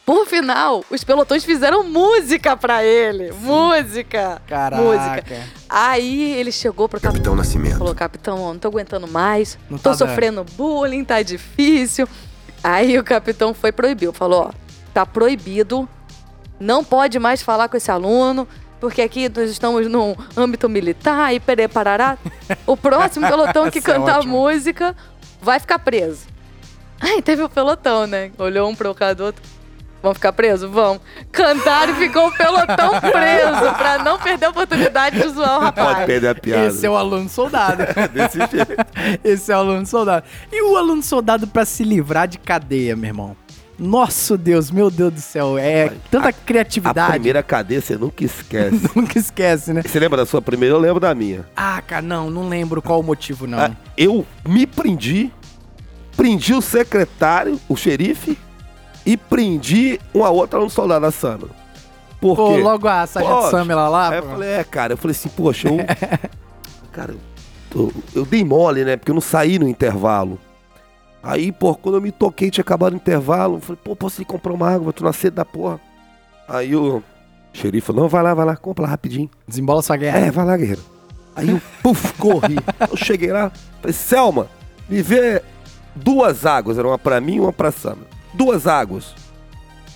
Por final, os pelotões fizeram música pra ele. Música. Caraca. Música. Aí ele chegou pro capitão. Capitão Nascimento. Falou, capitão, não tô aguentando mais. Não tô tá dando." sofrendo bullying, tá difícil. Aí o capitão foi proibiu. Falou, ó, tá proibido. Não pode mais falar com esse aluno. Porque aqui nós estamos num âmbito militar e perê parará. O próximo pelotão que é cantar ótima. música vai ficar preso. Aí teve o pelotão, né? Olhou um pro outro. Vão ficar presos? Vão. Cantaram e ficou o pelotão preso pra não perder a oportunidade de zoar o rapaz. Pode perder a piada. Esse é o aluno soldado. Desse jeito. Esse é o aluno soldado. E o aluno soldado pra se livrar de cadeia, meu irmão? Nosso Deus, meu Deus do céu. É tanta A criatividade. primeira cadeia você nunca esquece. Nunca esquece, né? Você lembra da sua primeira? Eu lembro da minha. Ah, cara, não, não lembro qual o motivo, não. Ah, eu me prendi, prendi o secretário, o xerife, e prendi uma outra no soldado da Sandra. Por Pô, quê? logo a Sargento Pode. Samela lá. Aí eu pô. falei, é, cara, eu falei assim, poxa, eu. cara, eu, eu dei mole, né? Porque eu não saí no intervalo. Aí, pô, quando eu me toquei, tinha acabado o intervalo. Eu falei, pô, posso ir comprar uma água? Eu tô na sede da porra. Aí o xerife falou, não, vai lá, vai lá, compra lá rapidinho. Desembola sua guerra. É, vai lá, guerreiro. Aí eu, puf, corri. Eu cheguei lá, falei, Selma, me vê duas águas, era uma pra mim e uma pra Sandra. Duas águas.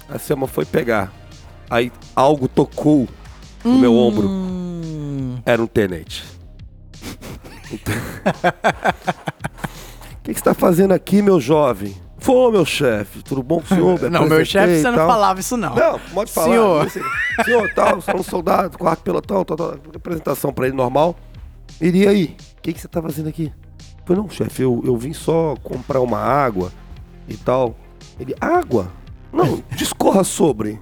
A Selma foi pegar. Aí algo tocou no meu ombro. Hum, Era um tenente. O que, que você tá fazendo aqui, meu jovem? Foi, meu chefe. Tudo bom com o senhor? Me Não, meu chefe, você não falava isso, não. Não, pode falar. Senhor. Disse, Senhor, tal, sou um soldado, quarto pelotão, tal, tal. Apresentação pra ele normal. Ele, e aí? O que, que você tá fazendo aqui? Falei, não, chefe, eu, eu vim só comprar uma água e tal. Ele, água? Não, discorra sobre.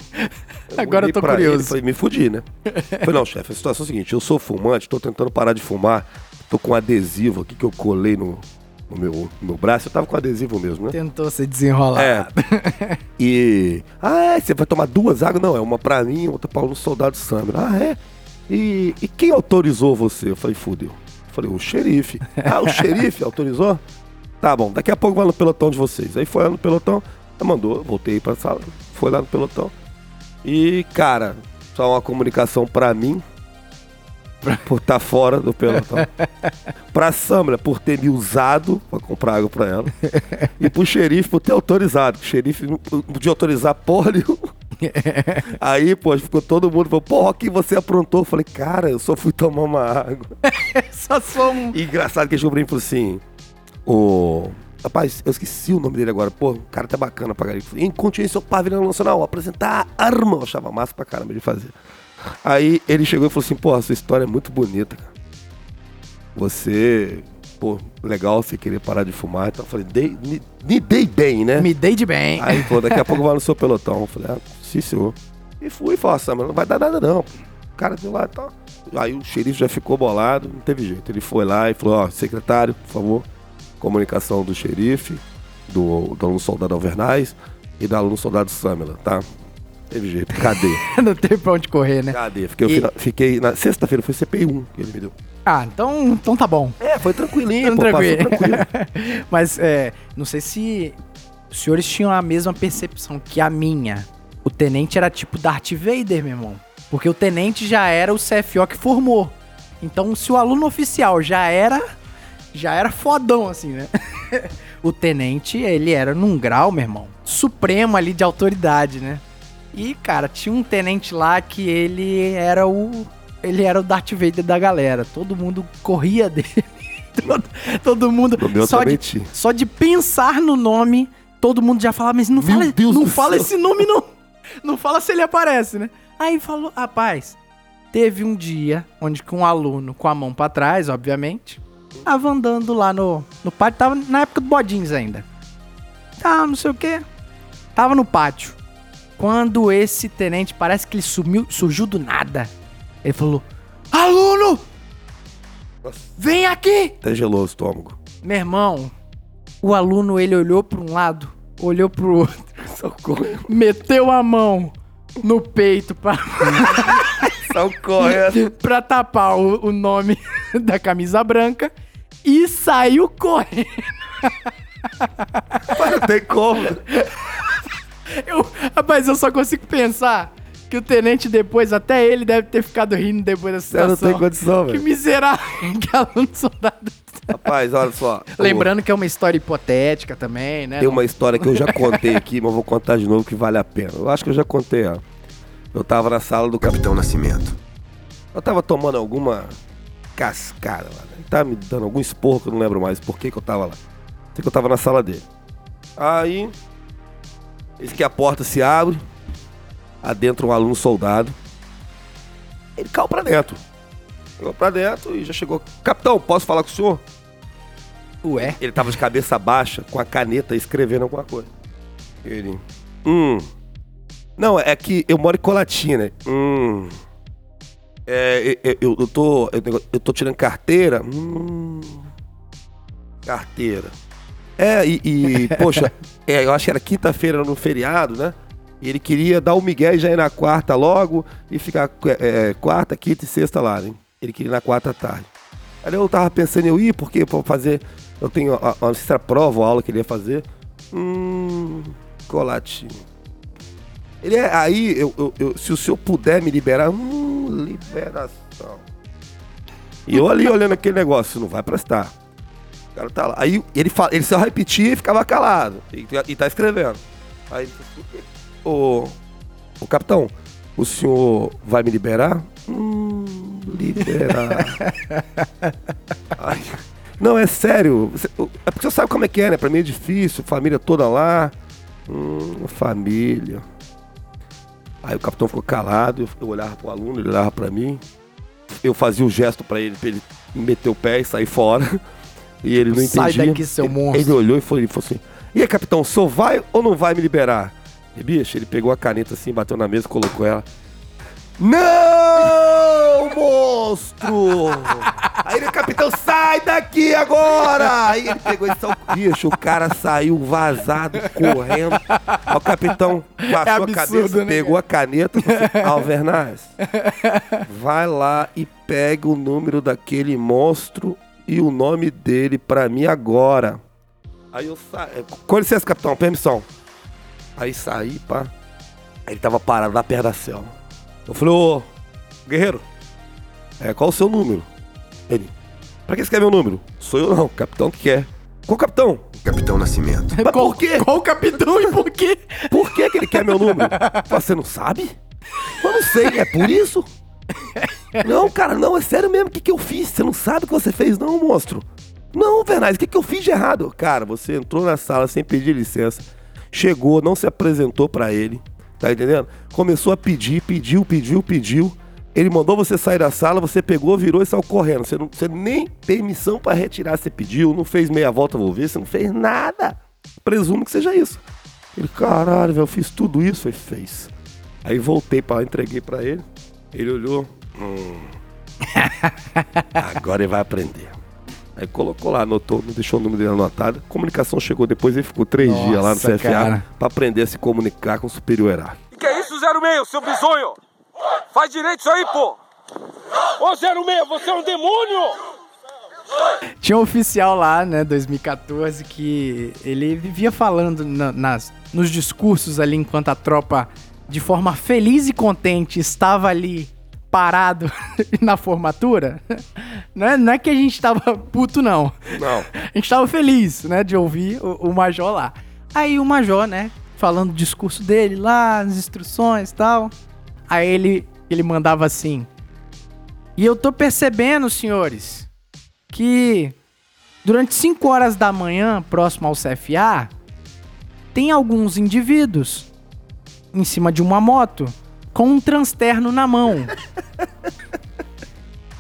Agora eu tô curioso. Ele, falei, me fudi, né? Eu falei, não, chefe, a situação é a seguinte, eu sou fumante, tô tentando parar de fumar, tô com um adesivo aqui que eu colei no, no meu, no braço, eu tava com adesivo mesmo, né? Tentou se desenrolar. É. E. Ah, é? Você vai tomar duas águas? Não, é uma pra mim, outra pra um soldado Sandra. Ah, é? E, e quem autorizou você? Eu falei, fudeu. Eu falei, o xerife. Ah, o xerife autorizou? Tá bom, daqui a pouco vai no pelotão de vocês. Aí foi lá no pelotão, mandou, voltei pra sala, foi lá no pelotão. E, cara, só uma comunicação pra mim, por estar fora do pelotão. pra Samra, por ter me usado pra comprar água pra ela. E pro xerife por ter autorizado. O xerife não podia autorizar porra nenhuma. Aí, pô, ficou todo mundo falou, porra, o que você aprontou? Eu falei, cara, eu só fui tomar uma água. Só sou um. E engraçado que ele chegou pra mim e falou assim: Ô. Rapaz, eu esqueci o nome dele agora. Pô, o cara tá bacana pra falou, Em continência pavilhão nacional, apresentar a arma. Eu achava massa pra caramba de fazer. Aí ele chegou e falou assim: Pô, a sua história é muito bonita, cara. Você pô, legal você querer parar de fumar. Então eu falei, dei, me, me dei bem, né? Me dei de bem. Aí, pô, daqui a pouco vai no seu pelotão. Eu falei, ah, sim, senhor. E fui e falei, assim, mas não vai dar nada não. O cara deu lá e tal. Aí o xerife já ficou bolado, não teve jeito. Ele foi lá e falou, ó, secretário, por favor, comunicação do xerife, do, do aluno soldado Alvernaz e do aluno soldado Samela, tá? Teve jeito, cadê? não tem pra onde correr, né? Cadê? Fiquei, E- fiquei na sexta-feira, foi CPI 1 que ele me deu. Ah, então, então tá bom. É, foi tranquilinho, pô, Tranquilo. passou tranquilo. Mas é, não sei se os senhores tinham a mesma percepção que a minha. O tenente era tipo Darth Vader, meu irmão. Porque o tenente já era o CFO que formou. Então, se o aluno oficial já era já era fodão assim, né? o tenente, ele era num grau, meu irmão, supremo ali de autoridade, né? E, cara, tinha um tenente lá que ele era o ele era o Darth Vader da galera. Todo mundo corria dele. todo, todo mundo só de, tinha. só de pensar no nome, todo mundo já falava, mas não Meu fala, Deus não fala céu. esse nome não. Não fala se ele aparece, né? Aí falou, rapaz, teve um dia onde que um aluno com a mão pra trás, obviamente, tava andando lá no, no pátio, tava na época do Bodins ainda. Tá, não sei o quê. Tava no pátio. Quando esse tenente parece que ele sumiu, surgiu do nada. Ele falou: "Aluno, Nossa, vem aqui!" até gelou o estômago. Meu irmão, o aluno ele olhou para um lado, olhou pro outro, Socorro. meteu a mão no peito pra, Socorro. pra tapar o, o nome da camisa branca e saiu correndo. Não tem como. Eu, rapaz, eu só consigo pensar que o tenente depois, até ele deve ter ficado rindo depois dessa Eu não situação. tenho condição, Que velho. miserável, que aluno soldado. Rapaz, olha só. Lembrando que é uma história hipotética também, né? Tem uma história que eu já contei aqui, mas vou contar de novo que vale a pena. Eu acho que eu já contei, ó. Eu tava na sala do capitão. Capitão Nascimento. Eu tava tomando alguma cascada lá. né? Ele tava me dando algum esporro que eu não lembro mais por que que eu tava lá. Sei que eu tava na sala dele. Aí, eis que a porta se abre. Adentra um aluno soldado. Ele caiu pra dentro. Chegou pra dentro e já chegou. Capitão, posso falar com o senhor? Ué? Ele tava de cabeça baixa, com a caneta, escrevendo alguma coisa. Ele. Hum. Não, é que eu moro em Colatina. Hum. É, eu, eu, eu tô. Eu, eu tô tirando carteira. Hum. Carteira. É, e, e, poxa, é, eu acho que era quinta-feira no feriado, né? E ele queria dar o Miguel e já ir na quarta logo e ficar é, quarta, quinta e sexta lá, né? Ele queria ir na quarta tarde. Aí eu tava pensando eu ir, porque pra fazer. Eu tenho a, a, prova ou aula que ele ia fazer. Hum. Colatinho. Ele é. Aí, eu, eu- eu- se o senhor puder me liberar. Hum, liberação. E eu ali olhando aquele negócio, não vai prestar. O cara tá lá. Aí ele, fala, ele só repetia e ficava calado. E, e tá escrevendo. Aí ele assim, ô, ô capitão, o senhor vai me liberar? Hum, liberar. Ai, não, é sério. Você- é porque você sabe como é que é, né? Pra mim é difícil, família toda lá. Hum, família. Aí o capitão ficou calado, eu, eu olhava pro aluno, ele olhava pra mim. Eu fazia o gesto pra ele, pra ele meter o pé e sair fora. E ele não Sai entendia. daqui, seu monstro. Ele olhou e falou, ele falou assim: E aí, capitão, o senhor vai ou não vai me liberar? E, bicho, ele pegou a caneta assim, bateu na mesa, colocou ela. Não, monstro! Aí ele, capitão, sai daqui agora! Aí ele pegou esse bicho, o cara saiu vazado, correndo. Aí o capitão baixou a absurdo, cabeça, né, pegou a caneta Alvernaz, vai lá e pega o número daquele monstro e o nome dele pra mim agora. Aí eu saí. Com licença, capitão, permissão. Aí saí, pá. Ele tava parado lá perto da cela. Eu falei, ô, guerreiro, é, qual o seu número? Ele, pra que você quer meu número? Sou eu não, o capitão que quer. Qual capitão? Capitão Nascimento. Mas qual, por quê? Qual o capitão e por quê? Por que, que ele quer meu número? Você não sabe? Eu não sei, é por isso? Não, cara, não, é sério mesmo. O que, que eu fiz? Você não sabe o que você fez, não, monstro? Não, Vernais, o que, que eu fiz de errado? Cara, você entrou na sala sem pedir licença, chegou, não se apresentou pra ele, tá entendendo? Começou a pedir, pediu, pediu, pediu. Ele mandou você sair da sala, você pegou, virou e saiu correndo. Você, não, você nem permissão pra retirar você pediu, não fez meia volta, vou ver, você não fez nada. Presumo que seja isso. Ele, caralho, velho, eu fiz tudo isso. Ele fez. Aí voltei lá, entreguei pra ele. Ele olhou. Hum. Agora ele vai aprender. Aí colocou lá, anotou, não deixou o número dele anotado. Comunicação chegou depois, ele ficou três Nossa, dias lá no CFA cara. pra aprender a se comunicar com o superior hierárquico. Que é isso, 06, seu bisonho? Faz direito isso aí, pô! Ô, 06, você é um demônio! Tinha um oficial lá, né, 2014, que ele vivia falando na- nas, nos discursos ali enquanto a tropa, de forma feliz e contente, estava ali parado na formatura. Não é, não é que a gente tava puto, não. Não. A gente tava feliz, né, de ouvir o, o Major lá. Aí o Major, né, falando o discurso dele lá, as instruções e tal. Aí ele, ele mandava assim. E eu tô percebendo, senhores, que durante 5 horas da manhã, próximo ao CFA, tem alguns indivíduos em cima de uma moto com um transterno na mão.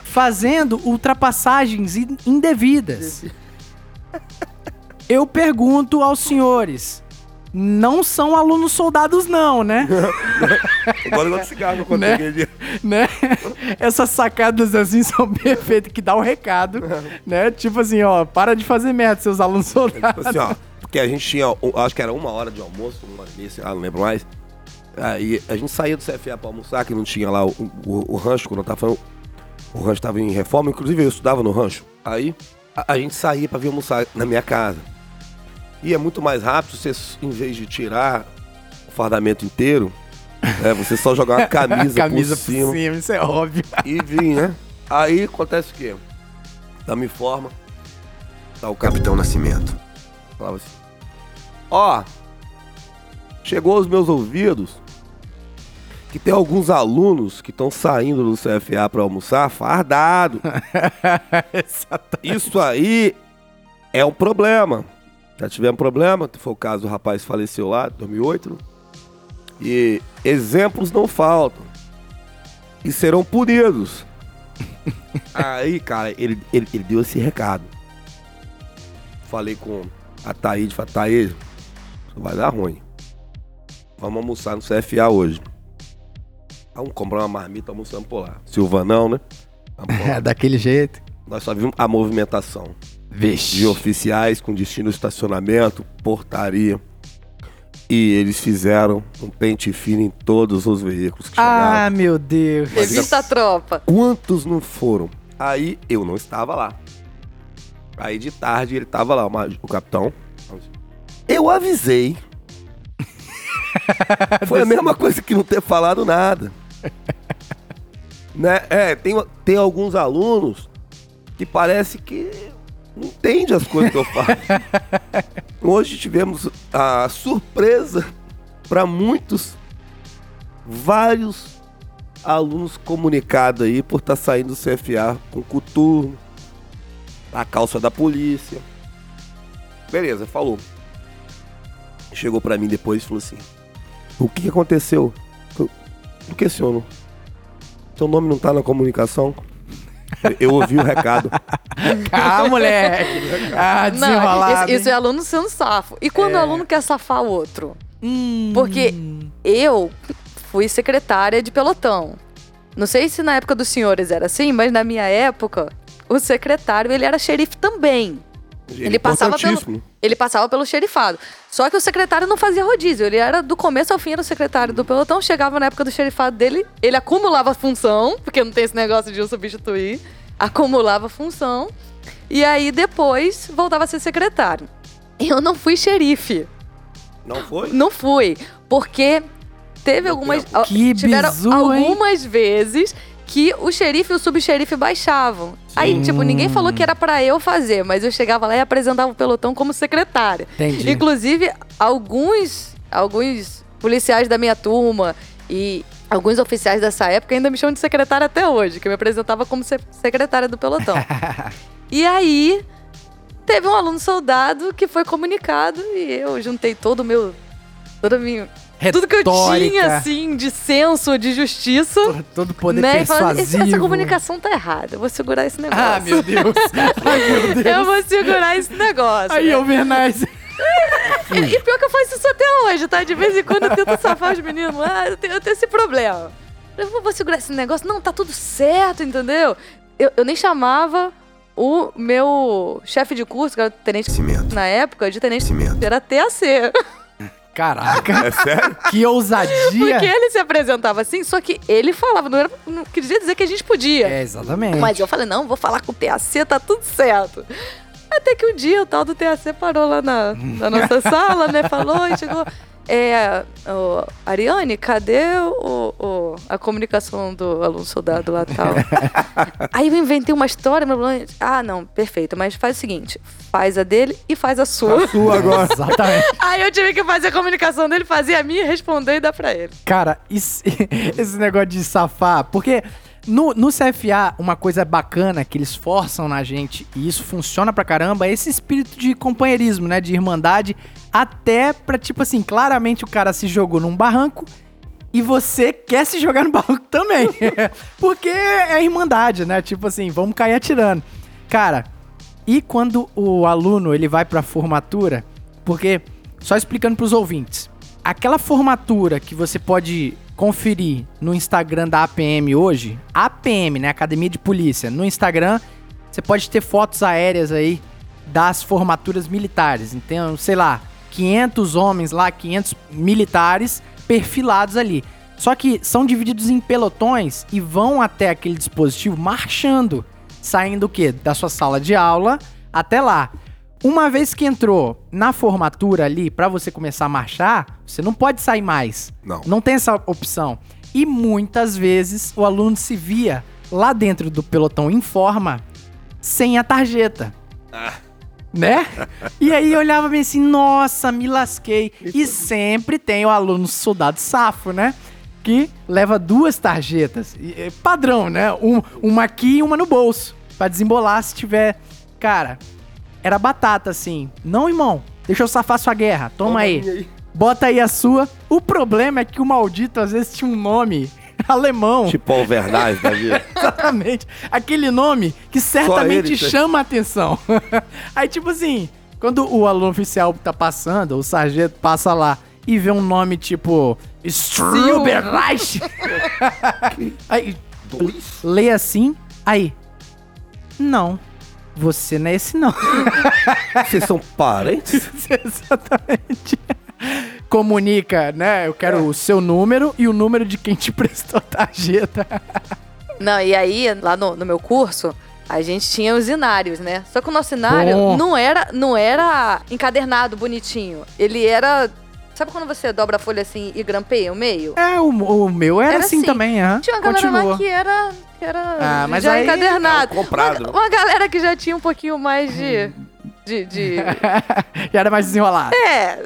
fazendo ultrapassagens in- indevidas. Eu pergunto aos senhores, não são alunos soldados não, né? Agora eu cigarro no Né? conteúdo. né? Essas sacadas assim são perfeitas, que dá o recado, né? Tipo assim, ó, para de fazer merda, seus alunos soldados. Assim, ó, porque a gente tinha, um- acho que era uma hora de almoço, uma hora e meia, sei lá, não lembro mais. Aí a gente saía do CFA pra almoçar, que não tinha lá o, o, o rancho, quando eu tava falando, o rancho tava em reforma, inclusive eu estudava no rancho. Aí a, a gente saía pra vir almoçar na minha casa. E é muito mais rápido você, em vez de tirar o fardamento inteiro, é, você só jogar uma camisa, Camisa por cima isso é óbvio. e vim, né? Aí acontece o quê? Da me forma, tá o Capitão Nascimento. Falava assim: Ó, chegou aos meus ouvidos que tem alguns alunos que estão saindo do CFA pra almoçar fardado. Isso aí é um problema. Já tivemos problema, foi o caso do rapaz que faleceu lá, 2008. né? E exemplos não faltam. E serão punidos. Aí, cara, ele, ele, ele deu esse recado. Falei com a Thaís, falei, isso vai dar ruim. Vamos almoçar no CFA hoje. Vamos comprar uma marmita, almoçando por lá. Silvanão, né? É, daquele jeito. Nós só vimos a movimentação Vixe. de oficiais com destino ao estacionamento, portaria. E eles fizeram um pente fino em todos os veículos que Ah, chegaram. meu Deus. Revista Tropa. Quantos não foram? Aí eu não estava lá. Aí de tarde ele estava lá, o capitão. Eu avisei. Foi a mesma coisa que não ter falado nada. né? É, tem, tem alguns alunos que parece que não entende as coisas que eu falo. Hoje tivemos a surpresa para muitos, vários alunos comunicados aí por estar saindo do CFA com coturno, a calça da polícia. Beleza, falou. Chegou pra mim depois e falou assim: O que aconteceu? Eu não questiono. Seu nome não tá na comunicação? Eu- ouvi o recado. Ah, moleque. Ah, Não, desenrolado. isso, isso é aluno sendo safo. E quando o aluno quer safar o outro? Porque eu fui secretária de pelotão. Não sei se na época dos senhores era assim, mas na minha época, o secretário, ele era xerife também. Ele passava pelo, ele passava pelo xerifado. Só que o secretário não fazia rodízio. Ele era do começo ao fim era o secretário do pelotão. Chegava na época do xerifado dele, ele acumulava função, porque não tem esse negócio de um substituir. Acumulava função. E aí depois voltava a ser secretário. Eu não fui xerife. Não foi? Não fui. Porque teve algumas. Que tiveram bizu, hein? algumas vezes que o xerife e o subxerife baixavam. Aí, tipo, ninguém falou que era pra eu fazer, mas eu chegava lá e apresentava o pelotão como secretária. Entendi. Inclusive, alguns, alguns policiais da minha turma e alguns oficiais dessa época ainda me chamam de secretária até hoje, que eu me apresentava como se- secretária do pelotão. e aí, teve um aluno soldado que foi comunicado e eu juntei todo o meu. Toda a minha tudo que eu Retórica. tinha, assim, de senso, de justiça. Todo poder né? Persuasivo. essa comunicação tá errada. Eu vou segurar esse negócio. Ah, meu Deus. Ai, meu Deus. Eu vou segurar esse negócio. Aí, né? E, e pior que eu faço isso até hoje, tá? De vez em quando eu tento safar os meninos lá, eu tenho, eu tenho esse problema. Eu vou, vou segurar esse negócio. Não, tá tudo certo, entendeu? Eu, eu nem chamava o meu chefe de curso, que era tenente na época, de tenente era TAC. Caraca, É sério? que ousadia. Porque ele se apresentava assim, só que ele falava, não, era, não queria dizer que a gente podia. É, exatamente. Mas eu falei, não, vou falar com o TAC, tá tudo certo. Até que um dia o tal do TAC parou lá na, na nossa sala, né? Falou e chegou. É, Ariane, cadê o, o- a comunicação do aluno soldado lá tal? Aí eu inventei uma história, blá, blá, ah, não, perfeito, mas faz o seguinte: faz a dele e faz a sua. Sua agora. Exatamente. Aí eu tive que fazer a comunicação dele, fazer a minha, responder e dar pra ele. Cara, isso- esse negócio de safar, porque no, no CFA, uma coisa bacana que eles forçam na gente, e isso funciona pra caramba, é esse espírito de companheirismo, né? De irmandade, até pra, tipo assim, claramente o cara se jogou num barranco e você quer se jogar no barranco também. porque é irmandade, né? Tipo assim, vamos cair atirando. Cara, e quando o aluno ele vai pra formatura, porque só explicando pros ouvintes, aquela formatura que você pode conferir no Instagram da APM hoje, APM, né, Academia de Polícia, no Instagram, você pode ter fotos aéreas aí das formaturas militares. Então, sei lá, 500 homens lá, 500 militares perfilados ali. Só que são divididos em pelotões e vão até aquele dispositivo marchando, saindo o quê? Da sua sala de aula até lá. Uma vez que entrou na formatura ali pra você começar a marchar, você não pode sair mais. Não. Não tem essa opção. E muitas vezes o aluno se via lá dentro do pelotão em forma sem a tarjeta. Né? E aí eu olhava bem assim, nossa, me lasquei. E sempre tem o aluno soldado safo, né? Que leva duas tarjetas. É Padrão, né? Um- uma aqui e uma no bolso. Pra desembolar se tiver. Cara, era batata assim. Não, irmão, deixa eu safar sua guerra. Toma aí. Bota aí a sua. O problema é que o maldito às vezes tinha um nome alemão. Tipo Alvernaz da vida. Exatamente. Aquele nome que certamente ele tem. chama a atenção. Aí, tipo assim, quando o aluno oficial tá passando, o sargento passa lá e vê um nome tipo Struberreich. aí, lê assim, aí. Não. Você não é esse, não. Vocês são parentes? Exatamente. Comunica, né? Eu quero o seu número e o número de quem te prestou a tarjeta. Não, e aí, lá no, no meu curso, a gente tinha os inários, né? Só que o nosso inário Bom. não era, não era encadernado, bonitinho. Ele era. Sabe quando você dobra a folha assim e grampeia o meio? É, o, o meu era, Era assim, assim. também, aham. Tinha uma galera Continua. lá que era, que era Ah, mas já aí encadernado. é comprado, uma, uma galera que já tinha um pouquinho mais de. de, de Já era mais desenrolado. é,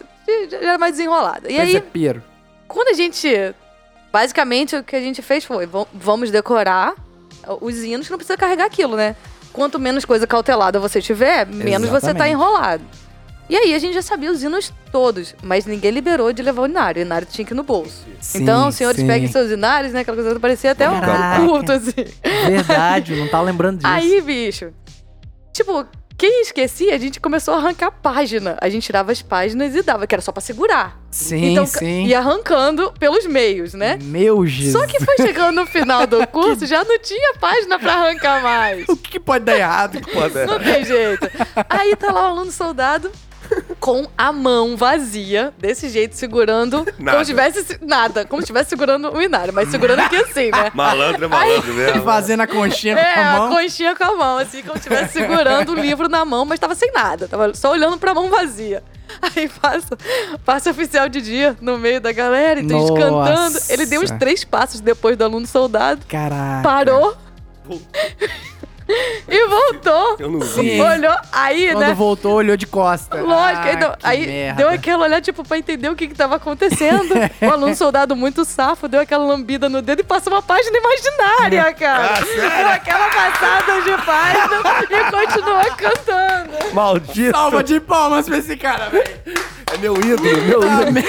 já era mais desenrolada. E aí, Perceberam. quando a gente. Basicamente, o que a gente fez foi: vam- vamos decorar os hinos, que não precisa carregar aquilo, né? Quanto menos coisa cautelada você tiver, menos você tá Exatamente. enrolado. E aí a gente já sabia os hinos todos, mas ninguém liberou de levar o inário. O inário tinha que ir no bolso. Sim, então, senhores, sim. peguem seus inários, né? Aquela coisa que parecia até um Caraca. culto, assim. Verdade, não tava lembrando disso. Aí, bicho, tipo, quem esquecia, a gente começou a arrancar a página. A gente tirava as páginas e dava, que era só pra segurar. sim, então, sim. ia arrancando pelos meios, né? Meu Jesus. Só que foi chegando no final do curso, já não tinha página pra arrancar mais. O que que pode dar errado? Pode é. Não tem jeito. Aí tá lá o aluno soldado com a mão vazia, desse jeito, segurando. Nada. Como se tivesse. se- Nada, como se estivesse segurando o inário, mas segurando aqui assim, né? Malandro é malandro E mesmo. fazendo a conchinha É, com a a mão. conchinha com a mão, assim, como se estivesse segurando o livro na mão, mas tava sem nada, tava só olhando pra mão vazia. Aí passa, passa o oficial de dia no meio da galera, então eles cantando. Ele deu uns três passos depois do aluno soldado, Caraca. parou e voltou. Eu não vi. Olhou, aí, Quando né? voltou, olhou de costa. Lógico, aí, Ah, deu, que aí merda. deu aquela olhada, tipo, pra entender o que que tava acontecendo. o aluno soldado muito safo deu aquela lambida no dedo e passou uma página imaginária, cara. Ah, Deu aquela passada de página e continuou cantando. Maldito. Salva de palmas pra esse cara, velho. Meu ídolo, meu ídolo.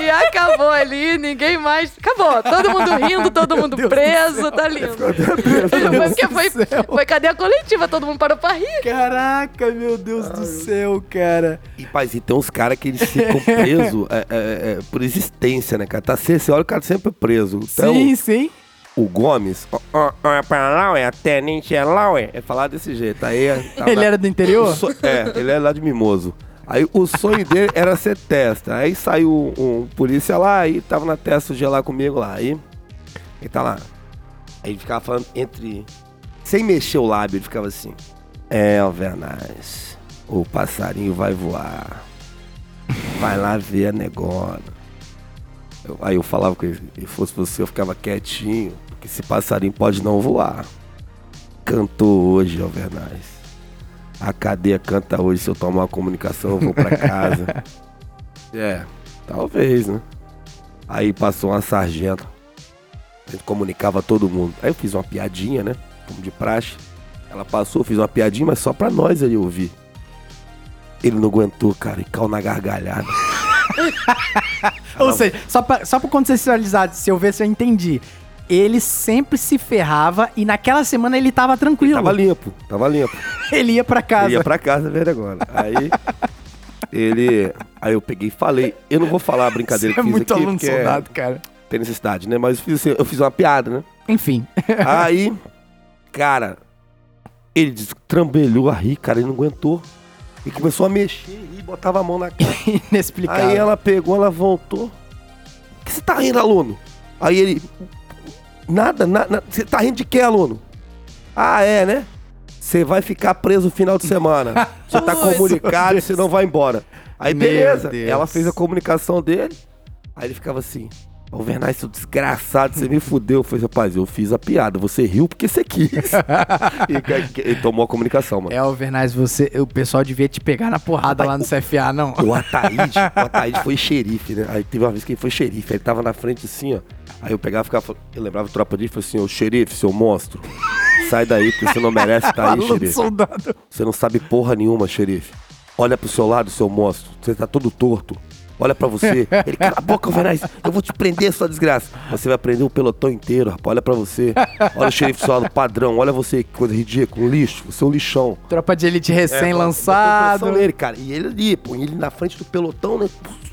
E acabou ali, ninguém mais. Acabou. Todo mundo rindo, todo mundo preso, tá lindo. Foi porque foi, foi cadeia coletiva, todo mundo parou pra rir. Caraca, meu Deus do céu, cara. E, paz, e tem uns caras que eles ficam presos é, é, é, por existência, né, cara? Tá, você, você olha o cara sempre preso. Então, sim, sim. o Gomes, ó, ó, ó, é pra lá, ué, a tenente é lá, ué. É falar desse jeito. Aí, tá Ele lá. era do interior? So- É, ele é lá de Mimoso. Aí o sonho dele era ser testa. Aí saiu um polícia lá e tava na testa o lá comigo lá. Aí ele tá lá. Aí ele ficava falando entre. Sem mexer o lábio, ele ficava assim. É, Alvernaz, o passarinho vai voar. Vai lá ver a negona. Eu- aí eu falava que se fosse você, eu ficava quietinho, porque esse passarinho pode não voar. Cantou hoje, Alvernaz. A cadeia canta hoje, se eu tomar uma comunicação, eu vou pra casa. é, talvez, né? Aí passou uma sargento. A gente comunicava todo mundo. Aí eu fiz uma piadinha, né? Como de praxe. Ela passou, fiz uma piadinha, mas só pra nós ali ouvir. Ele não aguentou, cara, e caiu na gargalhada. Ou seja, só pra, só pra contextualizar, se eu ver se eu entendi. Ele sempre se ferrava e naquela semana ele tava tranquilo. Tava limpo, tava limpo. Ele ia pra casa. Ele ia pra casa ver agora. Aí ele. Aí eu peguei e falei. Eu não vou falar a brincadeira Você é que fiz muito aqui, aluno é- soldado, cara. tem necessidade, né? Mas eu fiz, assim, eu fiz uma piada, né? Enfim. Aí, cara, ele destrambelhou a rir, cara, ele não aguentou. E começou a mexer e botava a mão na cara. Inexplicável. Aí ela pegou, ela voltou. O que você tá rindo, aluno? Aí ele. Nada, nada. Você tá rindo de quê, aluno? Ah, é, né? Você vai ficar preso no final de semana. Você tá comunicado, Deus. você não vai embora. Aí Meu beleza. Deus. Ela fez a comunicação dele. Aí ele ficava assim. Ô, Vernais, seu desgraçado, você me fudeu. Eu falei, rapaz, eu fiz a piada. Você riu porque você quis. e, e- e tomou a comunicação, mano. É, Alvernaz, você, o pessoal devia te pegar na porrada lá no CFA, não. O Ataíde, o Ataíde foi xerife, né? Aí teve uma vez que ele foi xerife, aí ele tava na frente assim, ó. Aí eu pegava e ficava, eu lembrava o tropa dele e falei assim, ô xerife, seu monstro, sai daí porque você não merece estar aí, Aluno xerife. soldado. Você não sabe porra nenhuma, xerife. Olha pro seu lado, seu monstro, você tá todo torto. Olha pra você. Ele, cala a boca, Vernais. Eu vou te prender, sua desgraça. Você vai prender o pelotão inteiro, rapaz. Olha pra você. Olha o xerife lado, padrão. Olha você, que coisa ridícula. Um lixo. Você é um lixão. Tropa de elite É, recém-lançado. pressão nele, cara. E ele ali, pô, ele na frente do pelotão, né?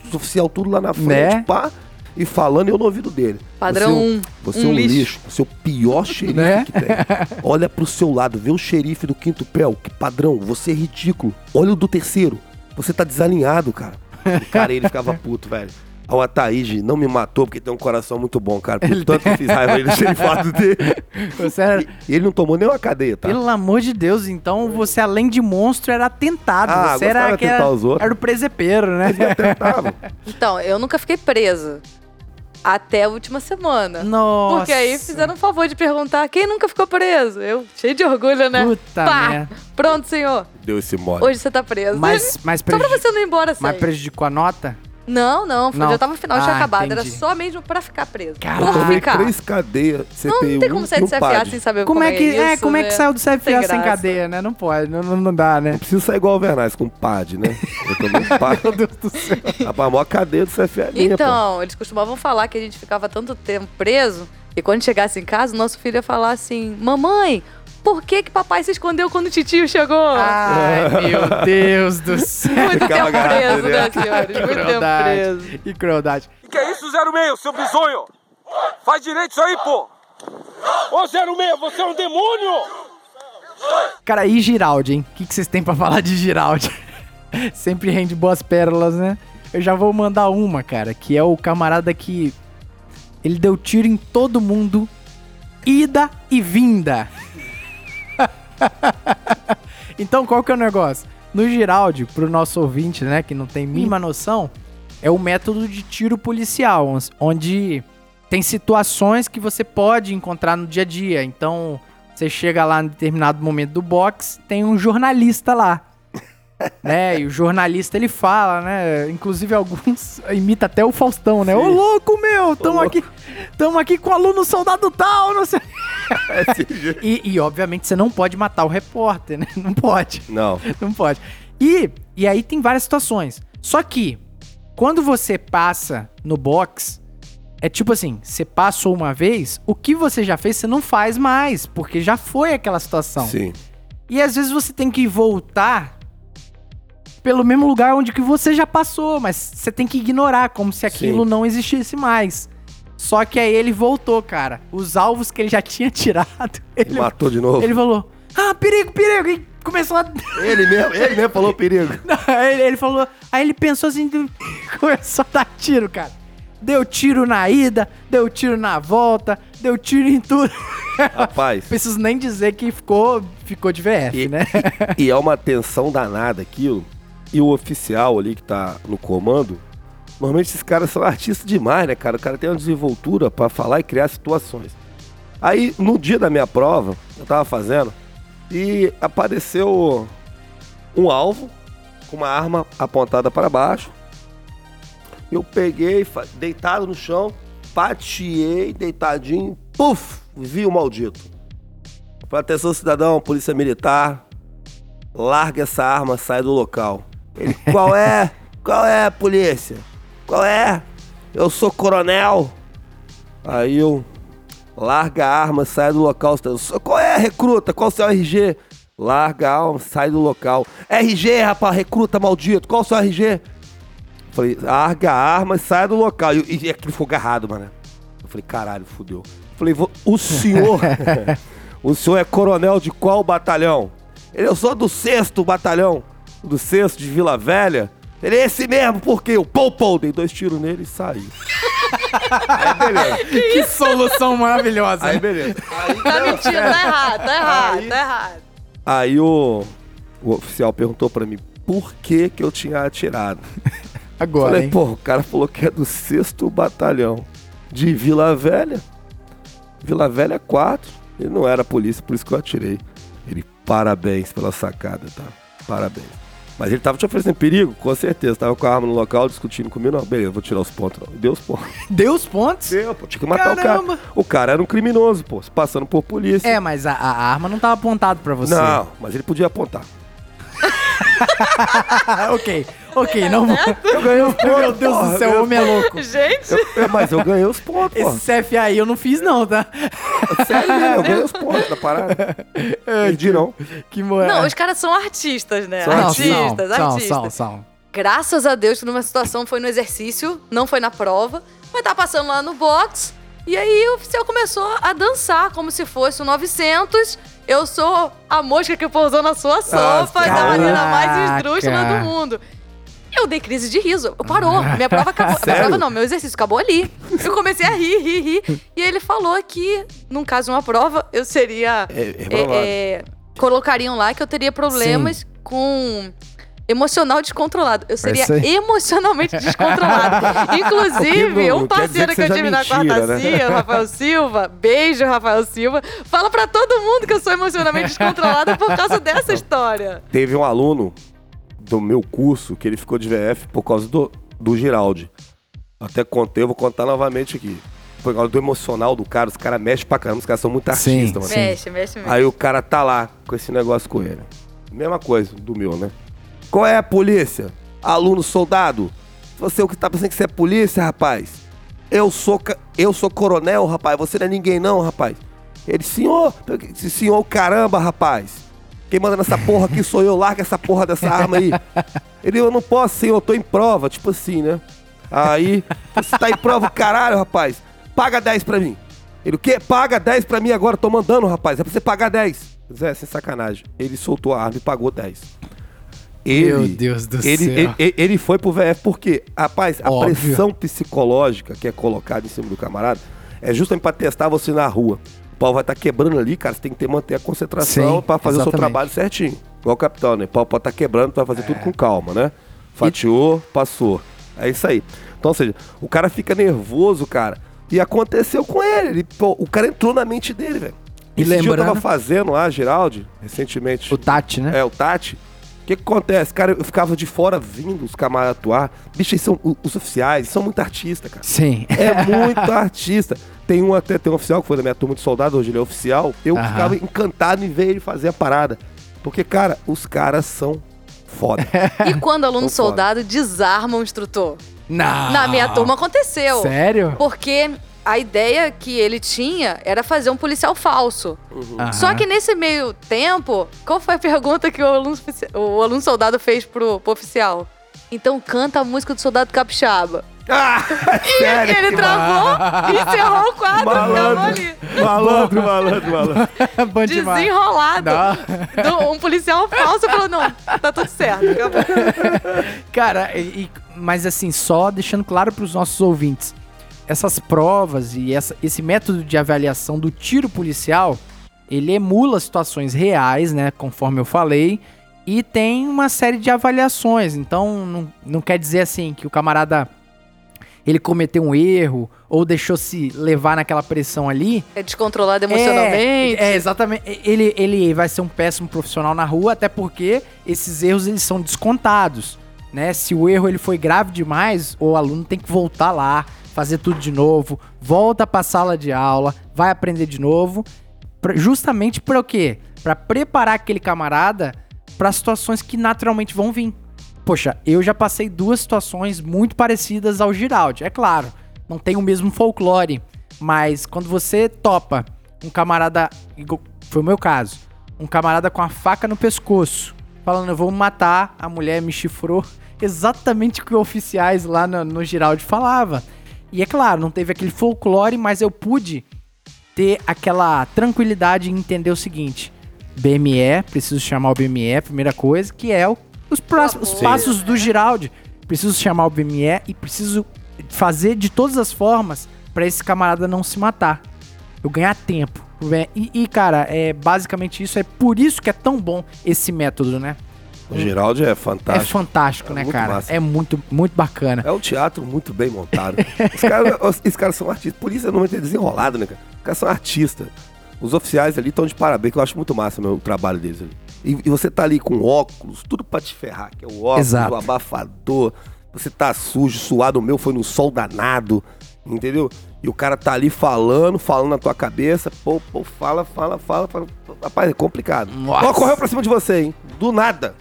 Os oficial tudo lá na frente, Né? pá. E falando eu no ouvido dele. Padrão Você é um, Você um é um lixo. lixo. Você é o pior xerife Né? que tem. Olha pro seu lado, vê o xerife do quinto pé, o que padrão. Você é ridículo. Olha o do terceiro. Você tá desalinhado, cara. E, cara, ele ficava puto, velho. O Ataíde não me matou porque tem um coração muito bom, cara. Por tanto que eu fiz raiva ele xerifado dele. Você era... E ele não tomou nem uma cadeia, tá? Pelo amor de Deus, então você, além de monstro, era tentado. Ah, você era, que era, tentar os outros. era o presepeiro, né? Então, eu nunca fiquei presa. Até a última semana. Nossa. Porque aí fizeram um favor de perguntar quem nunca ficou preso. Eu, cheio de orgulho, né? Puta Pá! merda. Pronto, senhor. Deu esse mole. Hoje você tá preso. Mas, mas, Só pra você não ir embora sem. mas prejudicou a nota? Não, não, foi- Não. já tava no final, já tinha Ah, acabado. Era entendi. só mesmo pra ficar preso. Eu Caralho. Por tomei ficar. três cadeias, Não, não tem como sair e do CFA PAD. sem saber Como, é que, é, isso, como é que né? saiu do CFA sem, graça. cadeia, né? Não pode, não, não, não dá, né? Não precisa sair igual o Vernais com PAD, né? Eu tomei um PAD. Meu Deus do céu. A maior cadeia do CFA é minha, pô. Então, eles costumavam falar que a gente ficava tanto tempo preso e quando chegasse em casa, o nosso filho ia falar assim: Mamãe, por que que papai se escondeu quando o titio chegou? Ai, meu Deus do céu. Muito tempo preso, né? né, senhores? Muito tempo crueldade. preso. Que crueldade. Que é isso, 06, seu bizonho? Faz direito isso aí, pô! Ô, 06, você é um demônio! Cara, e Giraldi, hein? O que, que vocês têm pra falar de Giraldi? Sempre rende boas pérolas, né? Eu já vou mandar uma, cara, que é o camarada que. Ele deu tiro em todo mundo, ida e vinda. então, qual que é o negócio? No Giraldi, pro nosso ouvinte, né, que não tem mínima noção, é o método de tiro policial, onde tem situações que você pode encontrar no dia a dia. Então, você chega lá em determinado momento do box, tem um jornalista lá. Né? E o jornalista ele fala, né? Inclusive alguns imita até o Faustão, né? Ô louco, meu, tamo louco. aqui, tamo aqui com o aluno soldado tal, não sei. É e, e, obviamente você não pode matar o repórter, né? Não pode. Não. Não pode. E, e aí tem várias situações. Só que quando você passa no box, é tipo assim, você passou uma vez, o que você já fez, você não faz mais, porque já foi aquela situação. Sim. E às vezes você tem que voltar pelo mesmo lugar onde que você já passou, mas você tem que ignorar, como se aquilo Sim. não existisse mais. Só que aí ele voltou, cara. Os alvos que ele já tinha tirado, ele, Matou de novo. ele falou: Ah, perigo, perigo! E começou a. Ele mesmo, ele mesmo falou perigo. Não, ele, ele falou. Aí ele pensou assim, começou a dar tiro, cara. Deu tiro na ida, deu tiro na volta, deu tiro em tudo. Rapaz. Preciso nem dizer que ficou, ficou de VF, E, né? e é uma tensão danada aquilo. E o oficial ali que tá no comando, normalmente esses caras são artistas demais, né, cara? O cara tem uma desenvoltura pra falar e criar situações. Aí, no dia da minha prova, eu tava fazendo, e apareceu um alvo com uma arma apontada para baixo. Eu peguei, deitado no chão, pateei, deitadinho, puf, vi o maldito. Atenção, cidadão, polícia militar, larga essa arma, sai do local. Ele, qual é? Qual é, polícia? Qual é? Eu sou coronel. Aí eu, larga a arma, sai do local. Qual é, recruta? Qual o seu RG? Larga a arma, sai do local. RG, rapaz, recruta maldito. Qual o seu RG? Falei, larga a arma e sai do local. E, e aquele ficou agarrado, mano. Eu falei, caralho, fudeu. Falei, "Vo- o senhor. o senhor é coronel de qual batalhão? Ele, eu sou do sexto batalhão. Do sexto de Vila Velha. Ele é esse mesmo, porque eu pou, pou, dei dois tiros nele e saí. Aí beleza. que solução maravilhosa. Aí beleza. Aí, Tá mentindo, tá errado, tá errado, Aí- tá errado. aí o, o oficial perguntou pra mim por que que eu tinha atirado. Agora, Falei, hein? pô, o cara falou que é do sexto batalhão de Vila Velha. Vila Velha 4. Ele não era polícia, por isso que eu atirei. Ele, parabéns pela sacada, tá? Parabéns. Mas ele tava te oferecendo perigo? Com certeza. Tava com a arma no local, discutindo comigo. Não, beleza, vou tirar os pontos. Não. Deu os pontos. Deu os pontos? Deu, pô. Tinha que matar Caramba. o cara. O cara era um criminoso, pô. se Passando por polícia. É, mas a, a arma não tava apontada pra você. Não, mas ele podia apontar. ok, ok, não vou. Eu ganhei os pontos. Meu Deus porra, do céu, o homem é louco. Gente, Eu- é, mas eu ganhei os pontos. Esse CFA aí eu não fiz, não, tá? Sério, mesmo, eu ganhei os pontos da parada. Perdi, não. Que moral. não, os caras são artistas, né? São artistas, são, artistas. São, são, Graças a Deus que numa situação foi no exercício, não foi na prova, mas tá passando lá no box. E aí o oficial começou a dançar como se fosse o 900. Eu sou a mosca que pousou na sua sopa, da maneira mais esdrúxula do mundo. Eu dei crise de riso. Parou. Minha prova acabou. Minha Sério? prova não, meu exercício acabou ali. Eu comecei a rir, rir, rir. E ele falou que, num caso de uma prova, eu seria. É, é é, provável. é, colocariam lá que eu teria problemas com emocional descontrolado. Eu seria emocionalmente descontrolado. Inclusive, Não- um parceiro que que eu tive na mentira, quarta né? CIA, o Rafael Silva, beijo, Rafael Silva, fala pra todo mundo que eu sou emocionalmente descontrolada por causa dessa história. Teve um aluno do meu curso que ele ficou de VF por causa do, do Giraldi. Até contei, eu vou contar novamente aqui. Por causa do emocional do cara, os caras mexem pra caramba, os caras são muito Sim, artistas, mano. Sim. Mexe, mexe, mexe. Aí o cara tá lá com esse negócio com ele. Mesma coisa do meu, né? Qual é a polícia? Aluno soldado? Você é o que tá pensando que você é polícia, rapaz? Eu sou, eu sou coronel, rapaz. Você não é ninguém não, rapaz. Ele, senhor, senhor, caramba, rapaz. Quem manda nessa porra aqui sou eu, larga essa porra dessa arma aí. Ele, eu não posso, senhor, eu tô em prova, tipo assim, né? Aí, você tá em prova, caralho, rapaz. Paga 10 pra mim. Ele, o quê? Paga 10 pra mim agora, tô mandando, rapaz. É pra você pagar 10. Zé, sem sacanagem. Ele soltou a arma e pagou 10. Ele, Meu Deus do ele, céu. Ele, ele foi pro VF porque, rapaz, a Óbvio. pressão psicológica que é colocada em cima do camarada é justamente pra testar você na rua. O pau vai estar quebrando ali, cara. Você tem que ter, manter a concentração pra fazer o seu exatamente. trabalho certinho. Igual o capitão, né? O pau pode estar quebrando, tu vai fazer tudo com calma, né? Fatiou, passou. É isso aí. Então, ou seja, o cara fica nervoso, cara. E aconteceu com ele. ele pô, o cara entrou na mente dele, velho. E dia eu lembrando- tava fazendo lá, Geraldi, recentemente. O Tati, né? É, o Tati. O que, que acontece? Cara, eu ficava de fora vindo os camaradas atuar. Bicho, eles são os oficiais, são muito artistas, cara. Sim. É muito artista. Tem um até, tem um oficial que foi da minha turma de soldado, hoje ele é oficial. Eu Aham. ficava encantado em ver ele fazer a parada. Porque, cara, os caras são foda. E quando o aluno soldado desarma o instrutor? Não. Na minha turma aconteceu. Sério? Porque a ideia que ele tinha era fazer um policial falso. Aham. Só que nesse meio tempo, qual foi a pergunta que o aluno, o aluno soldado fez pro, pro oficial? Então canta a música do soldado capixaba. Ah, E sério? ele travou, encerrou o quadro, ficava ali. Malandro, malandro, malandro. Desenrolado. Do- Um policial falso falou: não, tá tudo certo. acabou." Cara, e- e- mas assim, só deixando claro para os nossos ouvintes, essas provas e essa- esse método de avaliação do tiro policial, ele emula situações reais, né, conforme eu falei, e tem uma série de avaliações. Então, não, não quer dizer assim que o camarada ele cometeu um erro ou deixou se levar naquela pressão ali, É descontrolado emocionalmente. é, é, exatamente. Ele, ele vai ser um péssimo profissional na rua, até porque esses erros eles são descontados, né? Se o erro ele foi grave demais, o aluno tem que voltar lá, fazer tudo de novo, volta para a sala de aula, vai aprender de novo, justamente para o quê? Para preparar aquele camarada para situações que naturalmente vão vir. Poxa, eu já passei duas situações muito parecidas ao Giraldi. É claro, não tem o mesmo folclore, mas quando você topa um camarada, foi o meu caso, um camarada com a faca no pescoço, falando eu vou matar, a mulher me chifrou, exatamente o que oficiais lá no, no Giraldi falava. E é claro, não teve aquele folclore, mas eu pude ter aquela tranquilidade em entender o seguinte: BME, preciso chamar o BME, primeira coisa, que é o- os próximos os Sim. passos do Giraldi. Preciso chamar o BME e preciso fazer de todas as formas pra esse camarada não se matar. Eu ganhar tempo. E, e, cara, é basicamente isso. É por isso que é tão bom esse método, né? O Geraldo é É fantástico. fantástico, É né, cara? massa. É muito, muito bacana. É um teatro muito bem montado. Os caras, os- caras são artistas. Por isso é normalmente é desenrolado, né, cara? Os caras são artistas. Os oficiais ali estão de parabéns, que eu acho muito massa meu, o trabalho deles ali. E, e você tá ali com óculos, tudo pra te ferrar, que é o óculos, Exato. o abafador. Você tá sujo, suado, o meu foi no sol danado, entendeu? E o cara tá ali falando, falando na tua cabeça. Pô, pô, fala, fala, fala, fala. Rapaz, é complicado. Nossa. Ó, correu pra cima de você, hein? Do nada.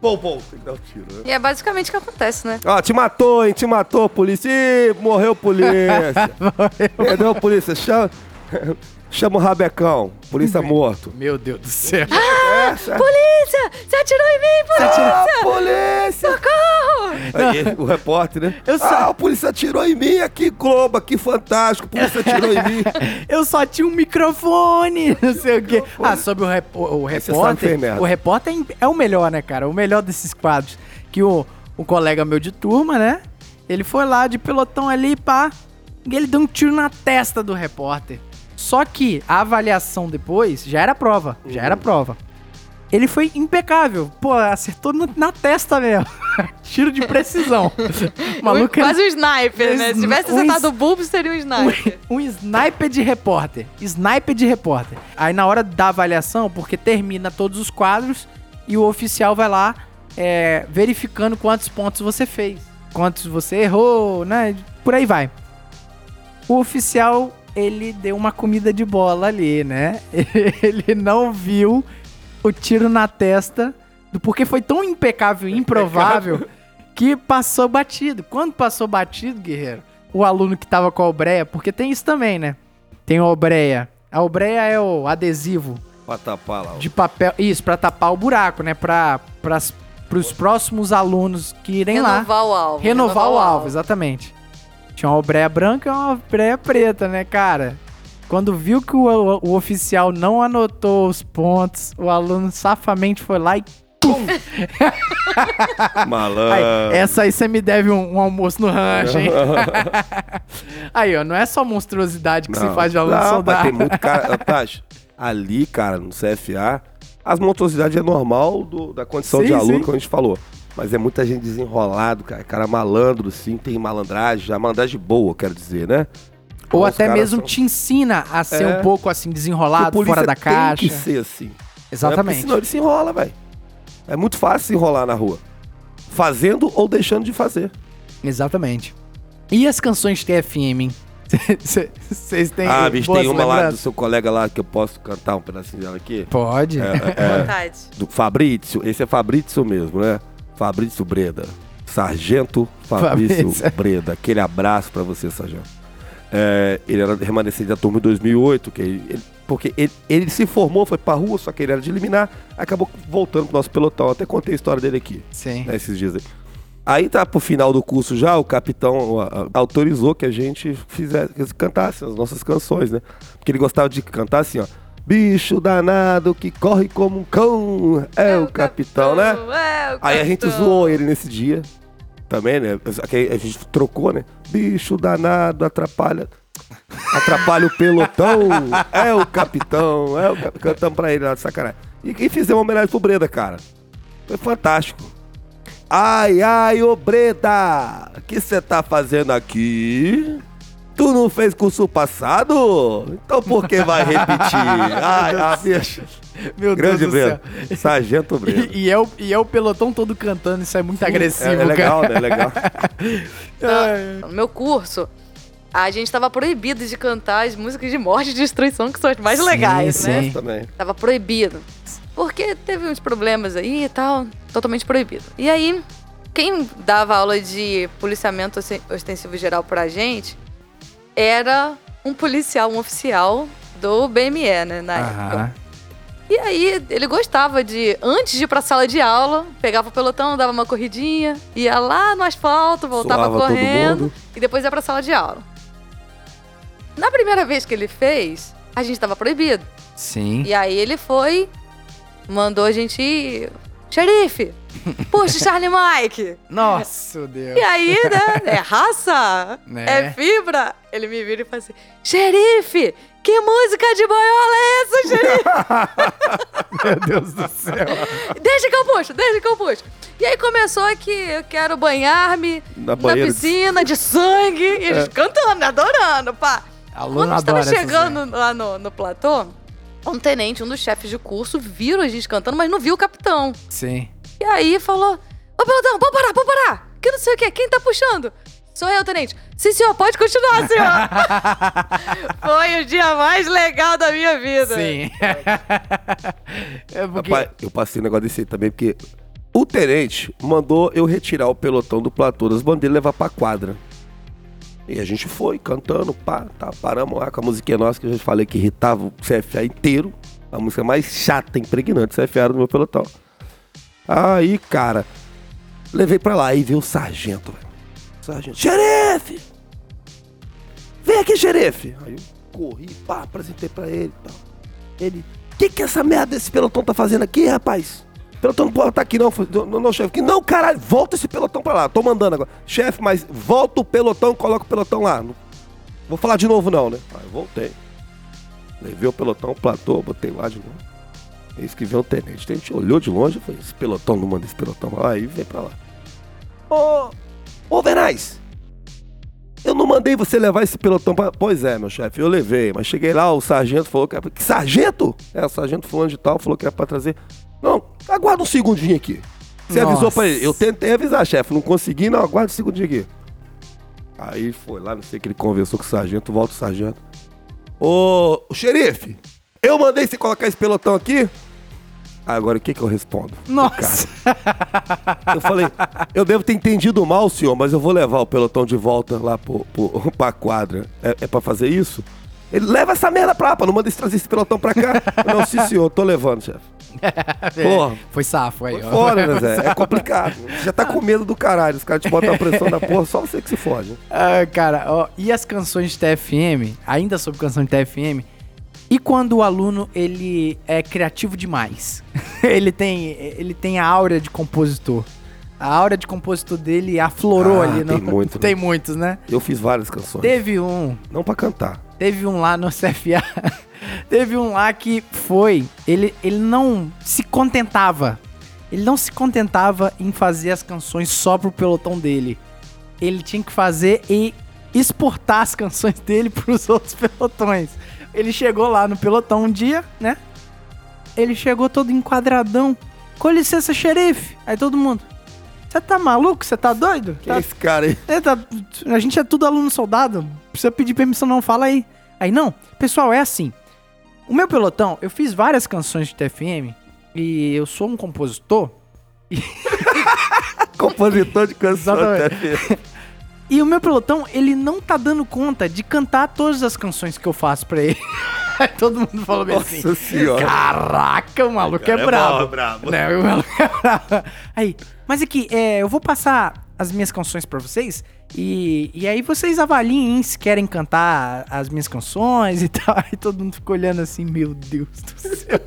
Pô, pô, tem que dar um tiro, né? E é basicamente o que acontece, né? Ó, te matou, hein? Te matou, polícia. Ih, morreu, polícia. Perdeu, polícia. Chama, chama o rabecão. Polícia morto. Meu Deus do céu. Essa. Polícia! Você atirou em mim, polícia! Ah, polícia! Socorro! Aí, o repórter, né? Eu só- Ah, a polícia atirou em mim aqui, Globo, aqui, fantástico. A polícia atirou em mim. Eu só tinha um microfone, não sei o quê. Ah, sobre o, rep- o- que repórter. O repórter é im- é o melhor, né, cara? O melhor desses quadros. Que o, o colega meu de turma, né? Ele foi lá de pelotão ali, pá. E ele deu um tiro na testa do repórter. Só que a avaliação depois já era prova. Já era prova. Ele foi impecável. Pô, acertou no- na testa mesmo. Tiro de precisão. Maluco era Quase um sniper, né? Se tivesse Um acertado o bulbo, seria um sniper. um sniper de repórter. Sniper de repórter. Aí na hora da avaliação, porque termina todos os quadros e o oficial vai lá é, verificando quantos pontos você fez. Quantos você errou, né? Por aí vai. O oficial, ele deu uma comida de bola ali, né? Ele não viu o tiro na testa, do- porque foi tão impecável e improvável que passou batido. Quando passou batido, guerreiro, o aluno que tava com a obreia, porque tem isso também, né? Tem a obreia. A obreia é o adesivo Pra tapar lá. de papel. Isso, pra tapar o buraco, né? Pra, pras, pros próximos alunos que irem lá. Renovar o alvo. Renovar o alvo, exatamente. Tinha uma obreia branca e uma obreia preta, né, cara? Quando viu que o, o- o oficial não anotou os pontos, o aluno safamente foi lá e. Malandro. Aí, essa aí você me deve um, um almoço no rancho, hein? aí, ó, não é só monstruosidade que se faz de aluno não, soldado. Tem muito cara. Tati, ali, cara, no CFA, as monstruosidades é normal do- da condição Sim, de aluno, sim. como a gente falou. Mas é muita gente desenrolado, cara. Cara malandro, sim, tem malandragem, a malandragem boa, quero dizer, né? Ou Os até mesmo são- te ensina a ser É. um pouco assim, desenrolado, polícia fora da tem caixa. que ser assim. É Exatamente. porque senão ele se enrola, velho. É muito fácil se enrolar na rua. Fazendo ou deixando de fazer. Exatamente. E as canções de TFM, hein? Vocês têm. ah, bicho, tem uma lá do lembranças? seu colega lá que eu posso cantar um pedacinho dela aqui. Pode. É, é, Vontade. do Fabrício. Esse é Fabrício mesmo, né? Fabrício Breda. Sargento Fabrício Fabrício. Breda. Aquele abraço pra você, Sargento. É, ele era remanescente da turma em 2008, que ele- ele- porque ele, ele se formou, foi pra rua, só que ele era de eliminar, acabou voltando pro nosso pelotão. Até contei a história dele aqui Sim. né, esses dias aí. Aí tá pro final do curso já, o capitão a- a- autorizou que a gente fizesse, cantasse as nossas canções, né? Porque ele gostava de cantar assim, ó. Bicho danado que corre como um cão, é, o capitão, né? É o Aí a gente capitão. zoou ele nesse dia. Também, né? A gente trocou, né? Bicho danado, atrapalha. Atrapalha o pelotão. É o capitão. É o cap... Cantamos pra ele lá de sacanagem. E quem fizemos uma homenagem pro Breda, cara. Foi fantástico. Ai, ai, ô Breda! O que você tá fazendo aqui? Tu não fez curso passado? Então por que vai repetir? Ai, ah, bicho. Meu Grande Deus céu. Sargento Breda. E, e é o, e é o pelotão todo cantando, isso é muito agressivo, é, é legal, cara. né? Legal. No meu curso, a gente tava proibido de cantar as músicas de morte e destruição, que são as mais Sim, legais, né? sim. Também. Tava proibido. Porque teve uns problemas aí e tal, totalmente proibido. E aí, quem dava aula de policiamento osten- ostensivo geral pra gente era um policial, um oficial do BME, né, na época. Aham. E aí, ele gostava de, antes de ir pra sala de aula, pegava o pelotão, dava uma corridinha, ia lá no asfalto, voltava Suava todo correndo mundo. e depois ia pra sala de aula. Na primeira vez que ele fez, a gente tava proibido. Sim. E aí ele foi, mandou a gente ir. Xerife, puxa Charlie Mike. Nossa, Deus. E aí, né? É raça, Né? é fibra. Ele me vira e fala assim: Xerife, que música de boiola é essa, xerife? Meu Deus do céu. Deixa que eu puxo, deixa que eu puxo. E aí começou que eu quero banhar-me Na na, piscina de sangue. E eles cantando, adorando, pá. Aluno Quando a gente tava adora essas chegando lá no, no platô, um tenente, um dos chefes de curso, viram a gente cantando, mas não viu o capitão. Sim. E aí falou: Ô, pelotão, pode parar, pode parar. Que não sei o que, quem tá puxando? Sou eu, tenente. Sim, senhor, pode continuar, senhor. Foi o dia mais legal da minha vida. Sim. é porque... Rapaz, eu passei um negócio desse aí também, porque o tenente mandou eu retirar o pelotão do platô das bandeiras e levar pra quadra. E a gente foi cantando, pá, tá, paramos lá com a musiquinha nossa que eu já falei que irritava o CFA inteiro. A música mais chata, impregnante, CFA era do meu pelotão. Aí, cara, levei pra lá e veio o sargento, velho. Sargento, xerife! Vem aqui, xerife! Aí eu corri, pá, apresentei pra ele e tal. Ele, o que que essa merda desse pelotão tá fazendo aqui, rapaz? Pelotão não pode estar aqui não, não, não, chefe. Que Não, caralho, volta esse pelotão pra lá. Tô mandando agora. Chefe, mas volta o pelotão coloca o pelotão lá. Vou falar de novo não, né? Aí voltei. Levei o pelotão, platô, botei lá de novo. Eis que veio o tenente. O tenente olhou de longe e falou, esse pelotão não manda esse pelotão lá. Aí vem pra lá. Ô, ô Venaz, eu não mandei você levar esse pelotão pra... Pois é, meu chefe, eu levei. Mas cheguei lá, o sargento falou que era... Que sargento? É, o sargento fulano de tal falou que era pra trazer... Não, aguarda um segundinho aqui. Você avisou Nossa. pra ele. Eu tentei avisar, chefe, não consegui, não, aguarda um segundinho aqui. Aí foi lá, não sei que ele conversou com o sargento, volta o sargento. Ô, xerife, eu mandei você colocar esse pelotão aqui? Agora o que que eu respondo? Nossa. Eu falei, eu devo ter entendido mal, senhor, mas eu vou levar o pelotão de volta lá pro, pro, pra quadra. É, é pra fazer isso? Ele leva essa merda pra lá, pá, não manda esse- trazer esse pelotão pra cá. não, sim, senhor, tô levando, chefe. Porra. Foi safo aí, ó. Fora, né, Zé? É complicado. Já tá com medo do caralho. Os caras te botam a pressão da porra, só você que se fode. né? Ah, cara, ó, e as canções de TFM, ainda sobre canção de TFM, e quando o aluno ele é criativo demais? ele tem ele tem a aura de compositor. A aura de compositor dele aflorou Ah, ali, tem no, muito, né? tem muitos, né? Eu fiz várias canções. Teve um, Não pra cantar. teve um lá no CFA. Teve um lá que foi, ele ele não se contentava. Ele não se contentava em fazer as canções só pro pelotão dele. Ele tinha que fazer e exportar as canções dele pros outros pelotões. Ele chegou lá no pelotão um dia, né? Ele chegou todo enquadradão. Com licença, xerife. Aí todo mundo. Você tá maluco? Você tá doido? Que Tá- é esse cara aí? é, tá- a gente é tudo aluno soldado. Precisa pedir permissão, não. Fala aí. Aí, não. Pessoal, é assim. O meu pelotão, eu fiz várias canções de TFM. E eu sou um compositor. compositor de canção. Exatamente. até. E o meu pelotão, ele não tá dando conta de cantar todas as canções que eu faço pra ele. Aí todo mundo falou bem assim. Nossa senhora. Caraca, o maluco Cara, é é brabo. é brabo. Né, o maluco é brabo. Aí, mas aqui, é, eu vou passar as minhas canções pra vocês e, e aí vocês avaliem se querem cantar as minhas canções e tal. Aí todo mundo ficou olhando assim, meu Deus do céu.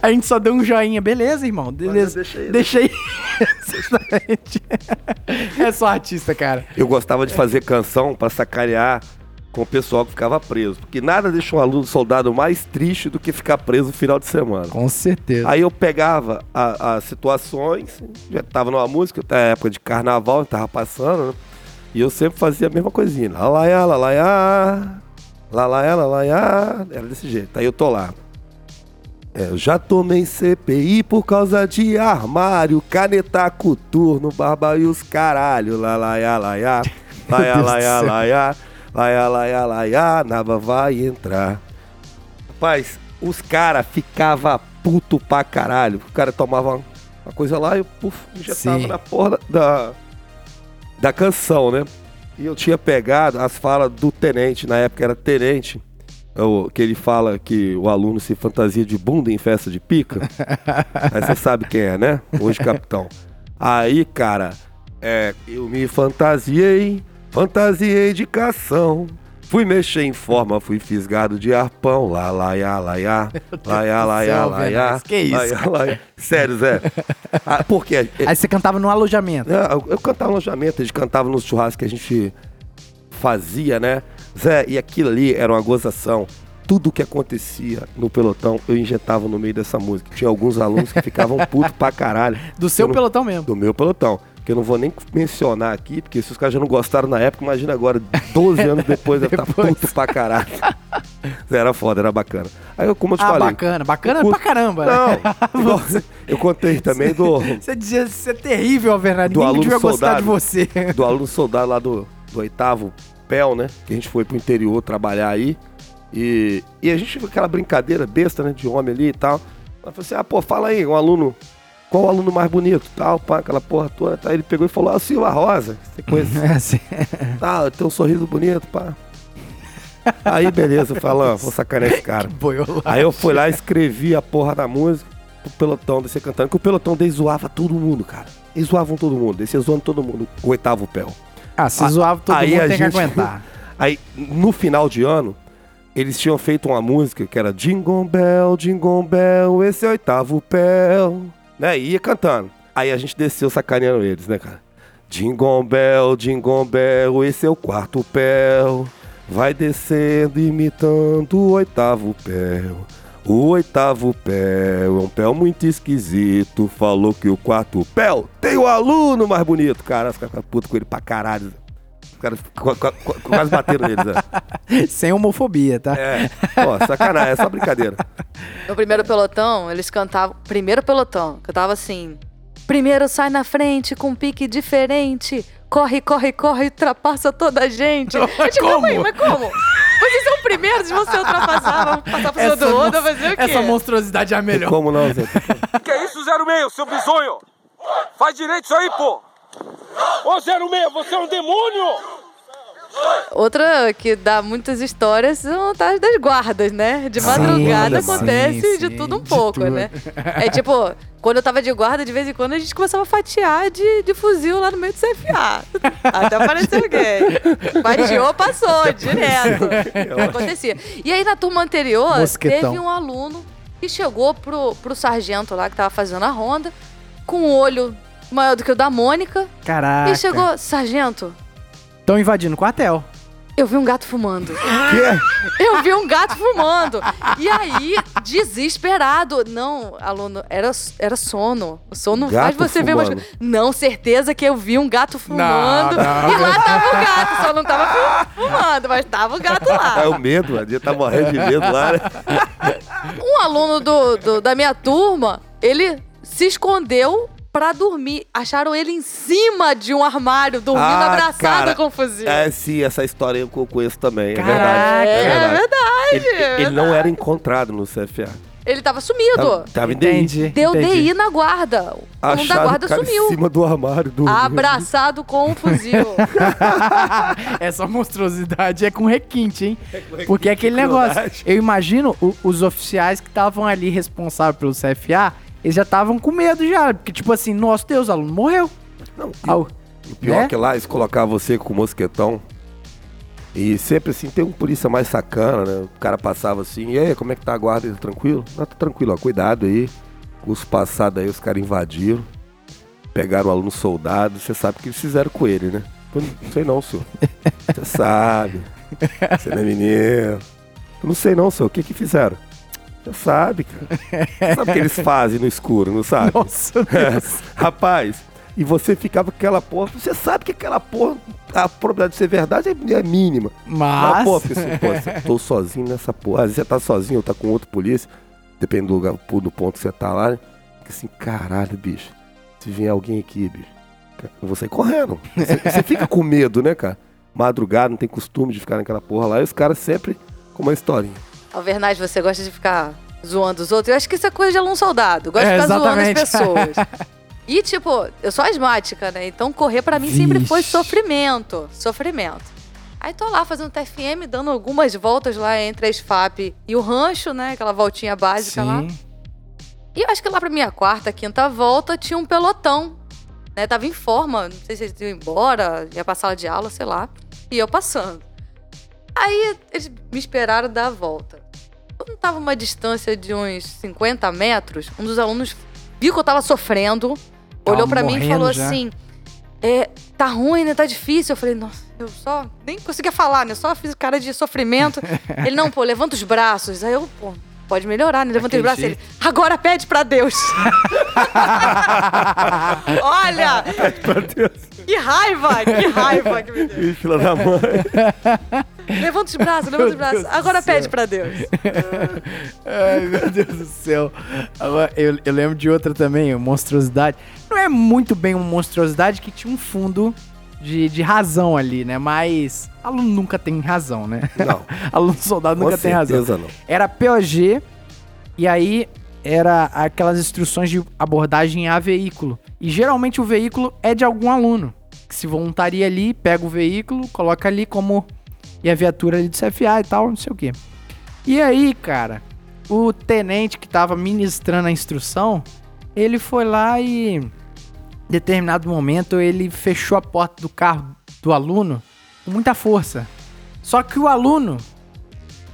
A gente só deu um joinha, beleza, irmão? Beleza. deixa aí, Deixa aí. Exatamente. é só artista, cara. Eu gostava de fazer canção pra sacanear com o pessoal que ficava preso. Porque nada deixa um aluno soldado mais triste do que ficar preso no final de semana. Com certeza. Aí eu pegava as situações, já tava numa música, até época de carnaval, tava passando, né? E eu sempre fazia a mesma coisinha. Lalaiá, lalaiá, lalaiá, lalaiá. Era desse jeito. Aí eu tô lá. É, eu já tomei CPI por causa de armário, caneta coturno, barba e os caralho. Lalaiá, laiá, laiá, Deus do laiá, céu. laiá, laiá, laiá, laiá, nava vai entrar. Rapaz, os caras ficavam puto pra caralho. O cara tomava uma coisa lá e eu, puf, já Sim. tava na porra da, da canção, né? E eu tinha pegado as falas do tenente, na época era tenente, o- que ele fala que o aluno se fantasia de bunda em festa de pica. Aí você sabe quem é, né? Hoje capitão. Aí, cara, é, eu me fantasiei, fantasiei de cação. Fui mexer em forma, fui fisgado de arpão. Lá, lá, ia, lá, ia. Lá, ia, lá, céu, lá. Venas, que isso, Lá, ia, lá, ia. Sério, Zé. Ah, por quê? Aí você cantava no alojamento. Eu, eu cantava no alojamento, a gente cantava nos churrascos que a gente fazia, né? Zé, e aquilo ali era uma gozação. Tudo que acontecia no pelotão, eu injetava no meio dessa música. Tinha alguns alunos que ficavam putos pra caralho. Do seu não- pelotão mesmo. Do meu pelotão. Que eu não vou nem mencionar aqui, porque se os caras já não gostaram na época, imagina agora, 12 anos depois, deve estar Depois. puto pra caralho. Era foda, era bacana. Aí, eu, como eu te Ah, falei. bacana. Bacana pra caramba. né? Não, igual- eu contei também do, Você dizia ser é terrível, Alvernado. Do Ninguém devia gostar de soldado. você. do aluno soldado lá do, do oitavo PEL, né? Que a gente foi pro interior trabalhar aí. E, e a gente, aquela brincadeira besta, né? De homem ali e tal. Ela falou assim: ah, pô, fala aí, um aluno. Qual o aluno mais bonito? Tal, pá, aquela porra toda. Tá? Ele pegou e falou: ah, Silva Rosa. Você conhece? É assim. Tá, tem um sorriso bonito, pá. Aí, beleza, falando, vou sacanear esse cara. Aí eu fui lá e escrevi a porra da música pro pelotão descer cantando, que o pelotão deles zoava todo mundo, cara. Eles zoavam todo mundo, descia zoando todo mundo, o oitavo PEL. Ah, se Ah, zoava todo aí mundo, tem que gente- aguentar. Aí, no final de ano, eles tinham feito uma música que era Jingle Bell, Jingle Bell, esse é o oitavo PEL, né? E ia cantando. Aí a gente desceu sacaneando eles, né, cara? Jingle Bell, Jingle Bell, esse é o quarto PEL. Vai descendo imitando o oitavo PEL. O oitavo PEL é um PEL muito esquisito. Falou que o quarto PEL tem o aluno mais bonito. Cara, os caras ficaram putos com ele pra caralho. Os caras qu- qu- qu- quase bateram neles, né? Sem homofobia, tá? É, ó, sacanagem, é só brincadeira. No primeiro pelotão, eles cantavam. Primeiro pelotão, cantava assim. Primeiro sai na frente com um pique diferente. Corre, corre, corre, ultrapassa toda a gente. Eu tipo, Como? "Mãe, mas como? Vocês são primeiros, você ultrapassar, vamos passar por cima do outro, fazer o quê? essa monstruosidade é a melhor. Como não, Zé? Que é isso, 06, seu bizonho? Faz direito isso aí, pô! Ô, 06, você é um demônio! Outra que dá muitas histórias são as das guardas, né? De madrugada sim, acontece sim, de sim, tudo um de pouco, tudo. né? É tipo, quando eu tava de guarda, de vez em quando a gente começava a fatiar de, de fuzil lá no meio do CFA. Até aparecer alguém. Fatiou, passou, direto. Acontecia. E aí na turma anterior, Mosquetão. teve um aluno que chegou pro, pro sargento lá que tava fazendo a ronda, com um olho maior do que o da Mônica, Caraca. e chegou, sargento, Estão invadindo o quartel. eu vi um gato fumando. Que? Eu vi um gato fumando. E aí, desesperado. Não, aluno, era, era sono. O sono faz Gato você ver mais fumando. coisas. Não, certeza que eu vi um gato fumando. não, e lá tava o gato. Só não tava fu- fumando, mas tava o gato É lá. o medo, a dia tá morrendo de medo lá, né? Um aluno do, do- da minha turma, ele se escondeu pra dormir. Acharam ele em cima de um armário, dormindo Ah, abraçado cara, com o fuzil. É, sim, essa história eu conheço também, é Caraca. verdade. É verdade. verdade. Ele, ele não era encontrado no CFA. Ele tava sumido. Tava, tava em DI. Deu entendi. DI na guarda. O dono da Acharam guarda cara em sumiu. cima do armário do. Abraçado com um fuzil. Essa monstruosidade é com requinte, hein? Porque é aquele crueldade. negócio. Eu imagino o- os oficiais que estavam ali responsáveis pelo CFA, eles já estavam com medo já. Porque, tipo assim, nosso Deus, o aluno morreu. Não, e Ah, o- pior né? é que lá eles colocavam você com o mosquetão. E sempre assim, tem um polícia mais sacana, né? O cara passava assim, e aí, como é que tá a guarda? Ele, tranquilo? Não, tá tranquilo, ó, cuidado aí. Curso passado aí, os caras invadiram, pegaram o aluno soldado, você sabe o que eles fizeram com ele, né? Eu não sei não, senhor. Você sabe. Você não é menino. Eu não sei não, senhor. O que que fizeram? Você sabe, cara. Você sabe o que eles fazem no escuro, não sabe? Nossa Deus. Rapaz, e você ficava com aquela porra. Você sabe que aquela porra, a probabilidade de ser verdade é, é mínima. Mas. Mas, porque assim, pô, você- tô sozinho nessa porra. Às vezes você tá sozinho ou tá com outro polícia, depende do, lugar, do ponto que você tá lá. Né? Fica assim, caralho, bicho. Se vier alguém aqui, bicho, eu vou sair correndo. Você, você fica com medo, né, cara? Madrugada, não tem costume de ficar naquela porra lá. E os caras sempre com uma historinha. Alvernaz, você gosta de ficar zoando os outros? Eu acho que isso é coisa de aluno soldado. Gosta É, de ficar zoando as exatamente. pessoas. E, tipo, eu sou asmática, né? Então correr pra mim sempre foi Vixe. sofrimento. Sofrimento. Aí tô lá fazendo TFM, dando algumas voltas lá entre a SFAP e o rancho, né? Aquela voltinha básica lá. Sim. E eu acho que lá pra minha quarta, quinta volta, tinha um pelotão. Né? Tava em forma, não sei se eles iam embora, ia pra sala de aula, sei lá. E eu passando. Aí eles me esperaram dar a volta. Quando tava uma distância de uns 50 metros, um dos alunos viu que eu tava sofrendo, Tava olhou pra mim e falou já. assim: é, tá ruim, né? Tá difícil. Eu falei, nossa, eu só nem conseguia falar, né? Só fiz cara de sofrimento. ele, não, pô, levanta os braços. Aí eu, pô, pode melhorar, né? Levantei os braços. Daquele Ele, agora pede pra Deus. Olha! Que raiva, que raiva que me deu. Filha da mãe. Levanta os braços, levanta os braços. Deus Agora céu. pede pra Deus. Ai, meu Deus do céu. Agora, eu, eu lembro de outra também, monstruosidade. Não é muito bem uma monstruosidade que tinha um fundo de, de razão ali, né? Mas aluno nunca tem razão, né? Não. aluno soldado nunca tem razão. não. Era POG e aí era aquelas instruções de abordagem a veículo. E geralmente o veículo é de algum aluno que se voluntaria ali, pega o veículo, coloca ali como e a viatura ali do CFA e tal, não sei o quê. E aí, cara, o tenente que tava ministrando a instrução, ele foi lá e determinado momento ele fechou a porta do carro do aluno com muita força. Só que o aluno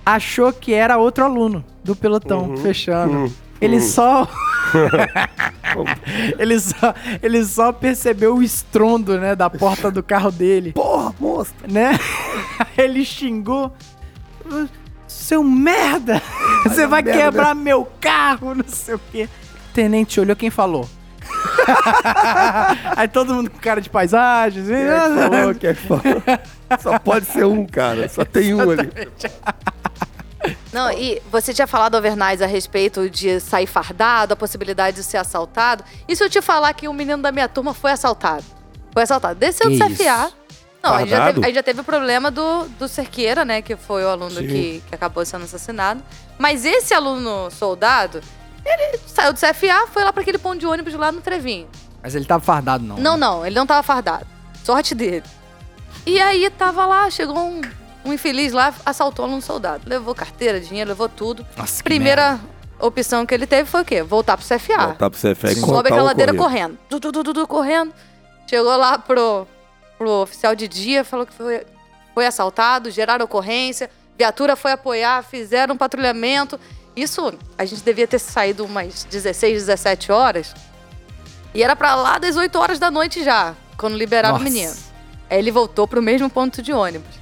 achou que era outro aluno do pelotão fechando. Uhum. Ele só ele só ele só percebeu o estrondo, né, da porta do carro dele, Porra, moça. né? ele xingou seu merda! Você vai merda, quebrar meu carro, não sei o quê. O tenente olhou quem falou. Aí todo mundo com cara de paisagem. assim, Quem é que falou? Quem é que falou? Só pode ser um, cara. Só tem um ali. Não, e você tinha falado, Overnight, a respeito de sair fardado, a possibilidade de ser assaltado. E se eu te falar que um menino da minha turma foi assaltado? Foi assaltado. Desceu do CFA. Não, a gente, já Fardado? teve, a gente já teve o problema do, do Cerqueira, né? Que foi o aluno que, que acabou sendo assassinado. Mas esse aluno soldado, ele saiu do CFA, foi lá para aquele ponto de ônibus lá no Trevinho. Mas ele tava fardado, não. Não, né? não, ele não tava fardado. Sorte dele. E aí tava lá, chegou um, um infeliz lá, assaltou um soldado. Levou carteira, dinheiro, levou tudo. Nossa, que Primeira opção que ele teve foi o quê? Voltar pro CFA. Voltar pro CFA e Sobe aquela ladeira correndo. Du, du, du, du, du, correndo. Chegou lá pro, pro oficial de dia, falou que foi, foi assaltado, geraram ocorrência, viatura foi apoiar, fizeram um patrulhamento. Isso, a gente devia ter saído umas 16, 17 horas. E era pra lá das 8 horas da noite já, quando liberaram o Nossa. menino. Aí ele voltou pro mesmo ponto de ônibus.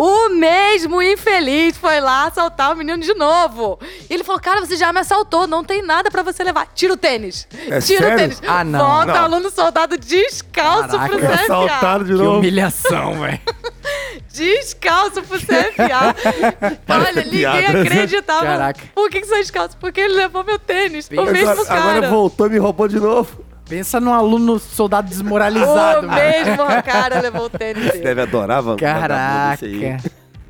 O mesmo infeliz foi lá assaltar o menino de novo. E ele falou: Cara, você já me assaltou, não tem nada pra você levar. Tira o tênis. É Tira sério? o tênis. Ah, não. Volta Não. aluno soldado descalço Caraca. pro CFA. Assaltaram de Que novo. humilhação, velho. Descalço pro CFA. Olha, ninguém acreditava. Caraca. Por que, que você é descalço? Porque ele levou meu tênis. O Agora- mesmo Agora, cara. agora voltou e me roubou de novo. Pensa num aluno soldado desmoralizado, o mano. mesmo cara levou o tênis Você deve adorar, vagabundo Caraca. aí.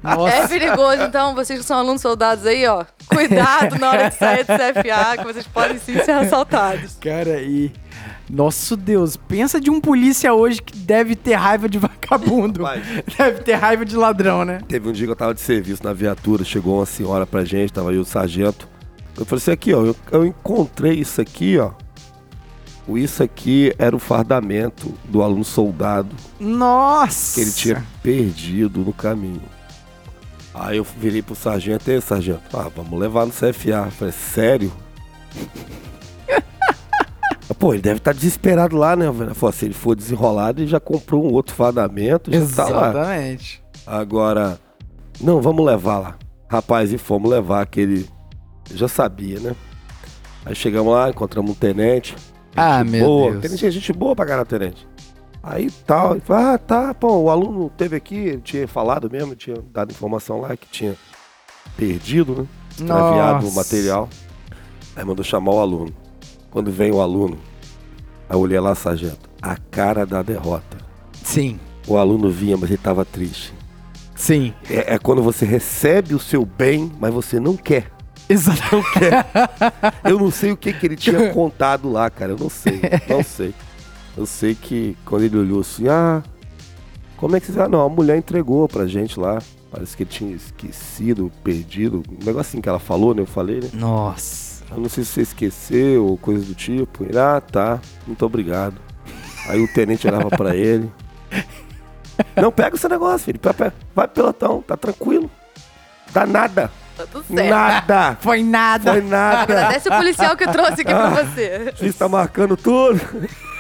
Nossa. É perigoso, então, vocês que são alunos soldados aí, ó. Cuidado na hora de sair do CFA, que vocês podem sim ser assaltados. Cara, e. Nosso Deus, pensa de um polícia hoje que deve ter raiva de vagabundo. Deve ter raiva de ladrão, né? Teve um dia que eu tava de serviço na viatura, chegou uma senhora pra gente, tava aí o sargento. Eu falei assim, aqui, ó, eu, eu encontrei isso aqui, ó. O Isso aqui era o fardamento do aluno soldado Nossa! que ele tinha perdido no caminho. Aí eu virei pro sargento, e aí, sargento, ah, vamos levar no CFA. Eu falei, sério? Pô, ele deve estar desesperado lá, né? Falei, se ele for desenrolado, ele já comprou um outro fardamento, já tá. Exatamente. Agora, não, vamos levar lá. Rapaz, e fomos levar aquele. Eu já sabia, né? Aí chegamos lá, encontramos um tenente. Ah, meu boa. Deus. Tenente é gente boa pra caralho, tenente. Aí tal, ele falou, ah, tá, pô, o aluno teve aqui, ele tinha falado mesmo, tinha dado informação lá que tinha perdido, né? Extraviado o material. Aí mandou chamar o aluno. Quando vem o aluno, aí eu olhei lá, sargento, a cara da derrota. Sim, O aluno vinha, mas ele tava triste. sim. É, é quando você recebe o seu bem, mas você não quer. Exatamente. Eu não sei o que, que ele tinha contado lá, cara. Eu não sei. Não sei. Eu sei que quando ele olhou assim, ah, como é que você. Ah, não, a mulher entregou pra gente lá. Parece que ele tinha esquecido, perdido. Um negocinho que ela falou, né? Eu falei, né? Nossa. Eu não sei se você esqueceu ou coisa do tipo. Ele, ah, tá. Muito obrigado. Aí o tenente olhava pra ele. Não, pega esse negócio, filho. Vai, pelotão. Tá tranquilo. Dá nada. Tá tudo certo. Nada. Foi nada. Foi nada. Agradece o policial que trouxe aqui pra você. O juiz tá marcando tudo.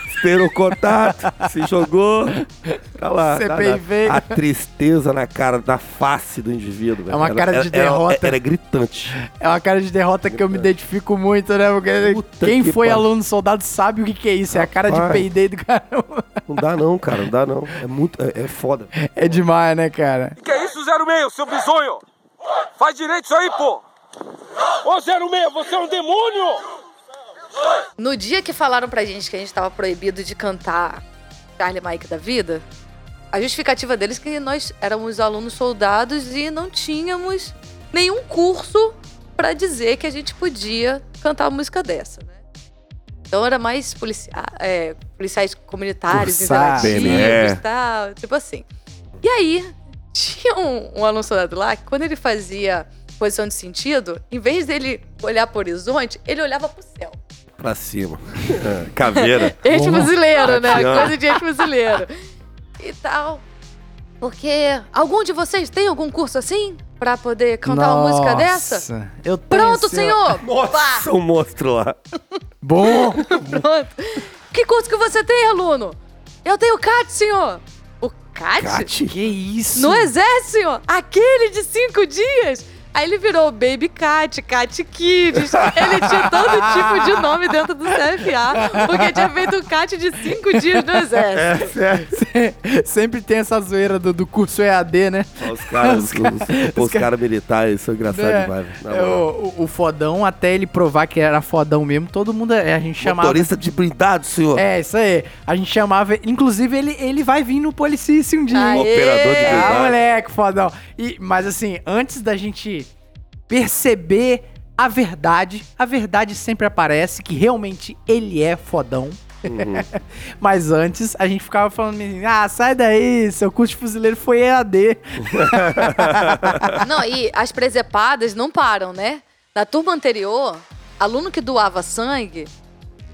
Esperou o contato, se jogou. Tá lá. CPI tá veio. A tristeza na cara, da face do indivíduo. velho. É uma cara de derrota. Era, gritante. É uma cara de derrota que eu me identifico muito, né? Porque Puta quem que foi aluno soldado sabe o que, que é isso. É a cara de Rapaz. peidei do caramba. Não dá não, cara. Não dá não. É muito. É, é foda. É demais, né, cara? Que é isso, 06, seu bizonho? Faz direito isso aí, pô! Ô, 06, você é um demônio! No dia que falaram pra gente que a gente tava proibido de cantar Charlie Mike da vida, a justificativa deles é que nós éramos alunos soldados e não tínhamos nenhum curso pra dizer que a gente podia cantar uma música dessa, né? Então era mais policia é, policiais comunitários, Cursar. interativos PME. e tal, tipo assim. E aí, tinha um, um aluno soldado lá que quando ele fazia posição de sentido, em vez dele olhar pro horizonte, ele olhava pro céu. Pra cima. É, Caveira. Ex-fuzileiro, né? Bacana. Coisa de ex-fuzileiro. E tal. Porque algum de vocês tem algum curso assim? Pra poder cantar uma música dessa? Nossa, Eu tenho, Pronto, senhor! Pá! Nossa, um monstro lá. Bom. Pronto. Que curso que você tem, aluno? Eu tenho CAT, senhor. O CAT? Cate. que isso? No exército, senhor. Aquele de cinco dias. Aí ele virou Baby Cat, Cat Kids. Ele tinha todo tipo de nome dentro do CFA, porque tinha feito o Cat de cinco dias no exército. É, é. Sempre tem essa zoeira do, do curso EAD, né? Os caras, os, os, Os caras militares são engraçados É, demais. é, o, o- fodão, até ele provar que era fodão mesmo, todo mundo, é, a gente chamava... Motorista de blindado, senhor. É, isso aí. A gente chamava... Inclusive, ele, ele vai vir no Policice um dia. Aê! Operador de Ah, blindado. moleque, fodão. E, mas assim, antes da gente perceber a verdade, a verdade sempre aparece que realmente ele é fodão. Uhum. mas antes a gente ficava falando assim, ah, sai daí, seu curso de fuzileiro foi EAD. Não, e as presepadas não param, né? Na turma anterior, aluno que doava sangue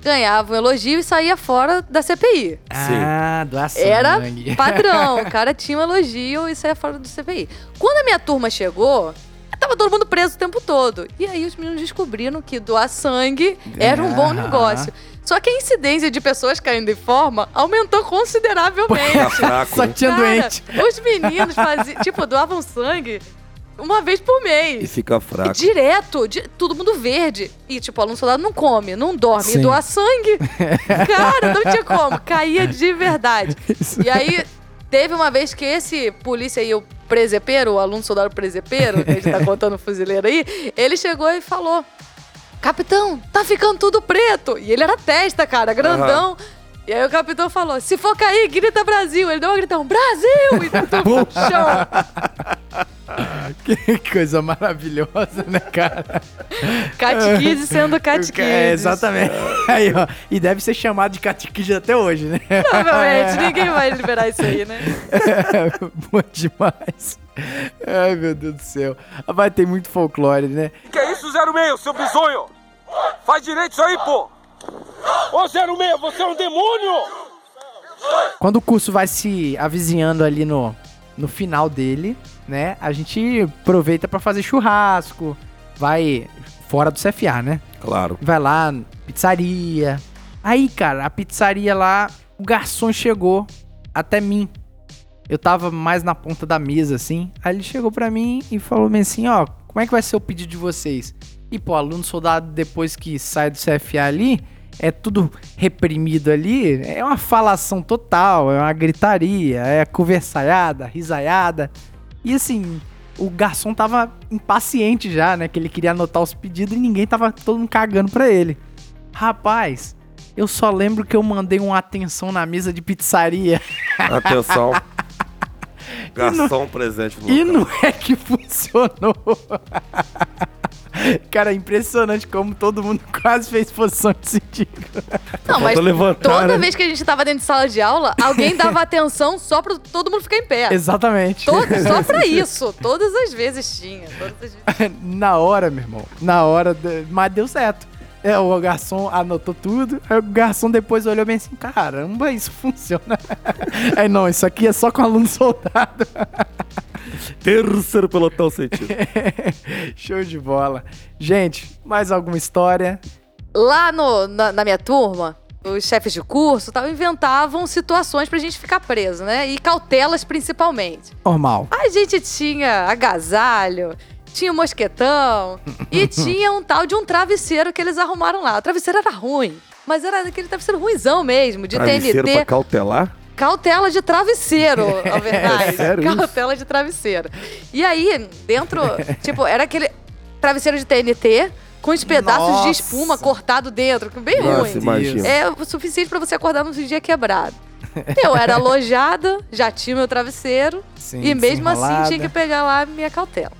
ganhava um elogio e saía fora da CPI. Ah, doar sangue. Era padrão. O cara tinha um elogio e saía fora do CPI. Quando a minha turma chegou, tava todo mundo preso o tempo todo. E aí os meninos descobriram que doar sangue era um bom Ah. negócio. Só que a incidência de pessoas caindo em forma aumentou consideravelmente. Tá fraco, Só tinha Cara, doente. Os meninos faziam, tipo, doavam sangue uma vez por E mês. fica E fraco. direto, di- todo mundo verde. E, tipo, aluno soldado não come, não dorme. Sim. E doa sangue. Cara, não tinha como. Caía de verdade. Isso. E aí, teve uma vez que esse polícia aí, o presepeiro, o aluno soldado presepeiro, que a gente tá contando o fuzileiro aí, ele chegou e falou: Capitão, tá ficando tudo preto. E ele era testa, cara, grandão. E aí o capitão falou: se for cair, grita Brasil. Ele deu um gritão, Brasil! E tudo chão. que coisa maravilhosa, né, cara? Catequise sendo catequise. É, exatamente. Aí, ó. E deve ser chamado de catequise até hoje, né? Provavelmente, ninguém vai liberar isso aí, né? Bom demais. Ai, meu Deus do céu. Vai ter muito folclore, né? Que é isso, 06, seu bizonho? Faz direito isso aí, pô! Ô, 06, você é um demônio! Quando o curso vai se avizinhando ali no, no final dele, né? A gente aproveita pra fazer churrasco, vai fora do CFA, né? Claro. Vai lá, pizzaria. Aí, cara, a pizzaria lá, o garçom chegou até mim. Eu tava mais na ponta da mesa, assim. Aí ele chegou pra mim e falou bem assim, ó, como é que vai ser o pedido de vocês? E, pô, aluno soldado, depois que sai do CFA ali, é tudo reprimido ali, é uma falação total, é uma gritaria, é conversaiada, risaiada. E assim, o garçom tava impaciente já, né? Que ele queria anotar os pedidos e ninguém tava todo mundo cagando pra ele. Rapaz, eu só lembro que eu mandei uma atenção na mesa de pizzaria. Atenção. Garçom presente no E local. não é que funcionou. Cara, é impressionante como todo mundo quase fez posição de sentido. Não, mas levantar, toda né? vez que a gente tava dentro de sala de aula, alguém dava atenção só pra todo mundo ficar em pé. Exatamente. Todo- só pra isso. Todas as vezes tinha. Todas as vezes. Na hora, meu irmão. Na hora. de- Mas deu certo. É, o garçom anotou tudo. Aí o garçom depois olhou bem assim: caramba, isso funciona. Aí não, isso aqui é só com aluno soldado. Terceiro pelotão sentido. Show de bola. Gente, mais alguma história? Lá no- na, na minha turma, os chefes de curso tal, inventavam situações pra gente ficar preso, né? E cautelas principalmente. Normal. A gente tinha agasalho, tinha um mosquetão e tinha um tal de um travesseiro que eles arrumaram lá. O travesseiro era ruim. Mas era aquele travesseiro ruizão mesmo, de Travesseiro TNT. pra cautelar? Cautela de travesseiro, na verdade. É sério isso? Cautela de travesseiro. E aí, dentro, tipo, era aquele travesseiro de TNT com os pedaços Nossa. de espuma cortado dentro, bem Nossa, ruim. imagina. É o suficiente pra você acordar no dia quebrado. Eu era alojada, já tinha meu travesseiro, Sim, e mesmo assim tinha que pegar lá a minha cautela.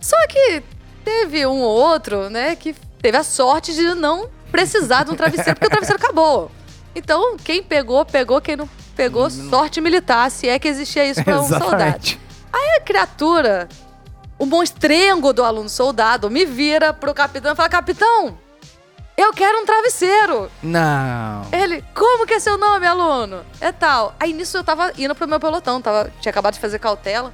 Só que teve um ou outro, né, que teve a sorte de não precisar de um travesseiro, porque o travesseiro acabou. Então, quem pegou, pegou, quem não pegou, sorte militar, se é que existia isso pra um soldado. Exatamente. A criatura, o monstrengo do aluno soldado, me vira pro capitão e fala: Capitão, eu quero um travesseiro. Não. Ele, como que é seu nome, aluno? É tal. Aí nisso eu tava indo pro meu pelotão, tava, tinha acabado de fazer cautela.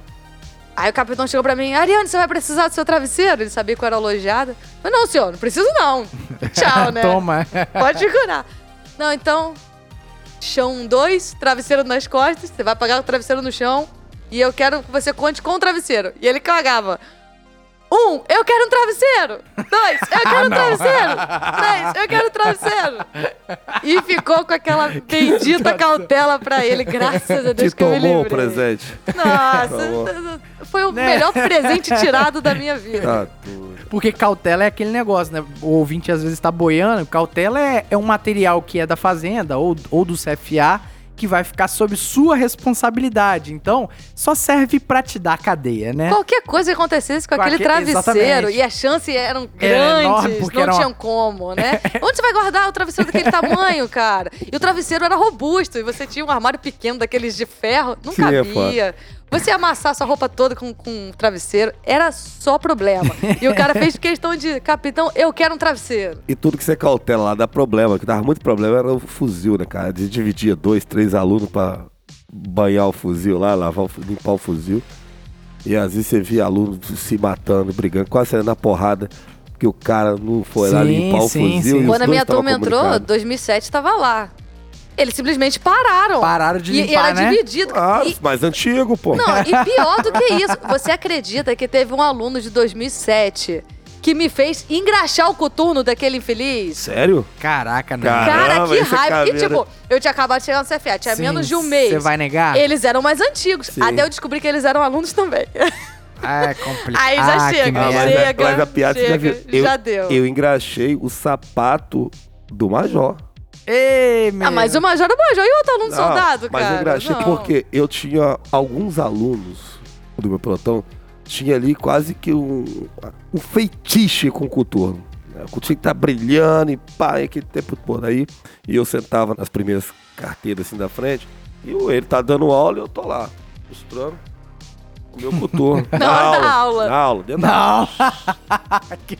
Aí o capitão chegou pra mim, Ariane, você vai precisar do seu travesseiro? Ele sabia que eu era alojada. Mas não, senhor, não preciso não. Tchau, né? Toma. Pode segurar. Não, então, chão 2, travesseiro nas costas, você vai pagar o travesseiro no chão e eu quero que você conte com o travesseiro. E ele cagava. Um, eu quero um travesseiro. Dois, eu quero um não. travesseiro. Três, eu quero um travesseiro. E ficou com aquela bendita cautela pra ele, graças a Deus Te que eu me tomou o livrei. presente. Nossa, foi o Né? melhor presente tirado da minha vida. Ah, tu- Porque cautela é aquele negócio, né? O ouvinte às vezes tá boiando. Cautela é, é um material que é da fazenda ou, ou do CFA que vai ficar sob sua responsabilidade. Então, só serve pra te dar cadeia, né? Qualquer coisa que acontecesse com, Com aquele aque- travesseiro exatamente. e as chances eram Era enorme, grandes, não era uma- tinham como, né? Onde você vai guardar o travesseiro daquele tamanho, cara? E o travesseiro era robusto e você tinha um armário pequeno daqueles de ferro, não Sim, é cabia. Você ia amassar sua roupa toda com, com um travesseiro, era só problema. E o cara fez questão de, capitão, eu quero um travesseiro. E tudo que você cautela lá dá problema, que dava muito problema era o fuzil, né, cara? De dividia dois, três alunos pra banhar o fuzil lá, lavar o, limpar o fuzil. E às vezes você via aluno se matando, brigando, quase saindo na porrada, porque o cara não foi lá Sim, limpar o sim, fuzil. sim. e os Quando a minha turma entrou, comunicados. 2007 tava lá. Eles simplesmente pararam. Pararam de E- limpar, e era né? dividido. Ah, E- mais antigo, pô. Não, e pior do que isso, você acredita que teve um aluno de 2007 que me fez engraxar o coturno daquele infeliz? Sério? Caraca, não. Cara, que é raiva. E caveira. tipo, eu tinha acabado de chegar no CFA, tinha Sim, menos de um mês. Você vai negar? Eles eram mais antigos. Sim. Até eu descobri que eles eram alunos também. Ah, é complicado. Aí já Ah, chega, Ah, mas, Chega, a, mas a piada você já chega, viu. Eu, já deu. Eu engraxei o sapato do Major. Ei, meu. Ah, mas o Major é o Major e o outro aluno Não, soldado, mas cara. eu engraxei Não. porque eu tinha alguns alunos do meu pelotão tinha ali quase que um, um feitiço com o coturno. né? O coturno tá brilhando e pá, e aquele tempo por aí. E eu sentava nas primeiras carteiras assim da frente. E o- ele tá dando aula e eu tô lá, mostrando o meu coturno. Na hora da aula. Na aula, dentro da aula.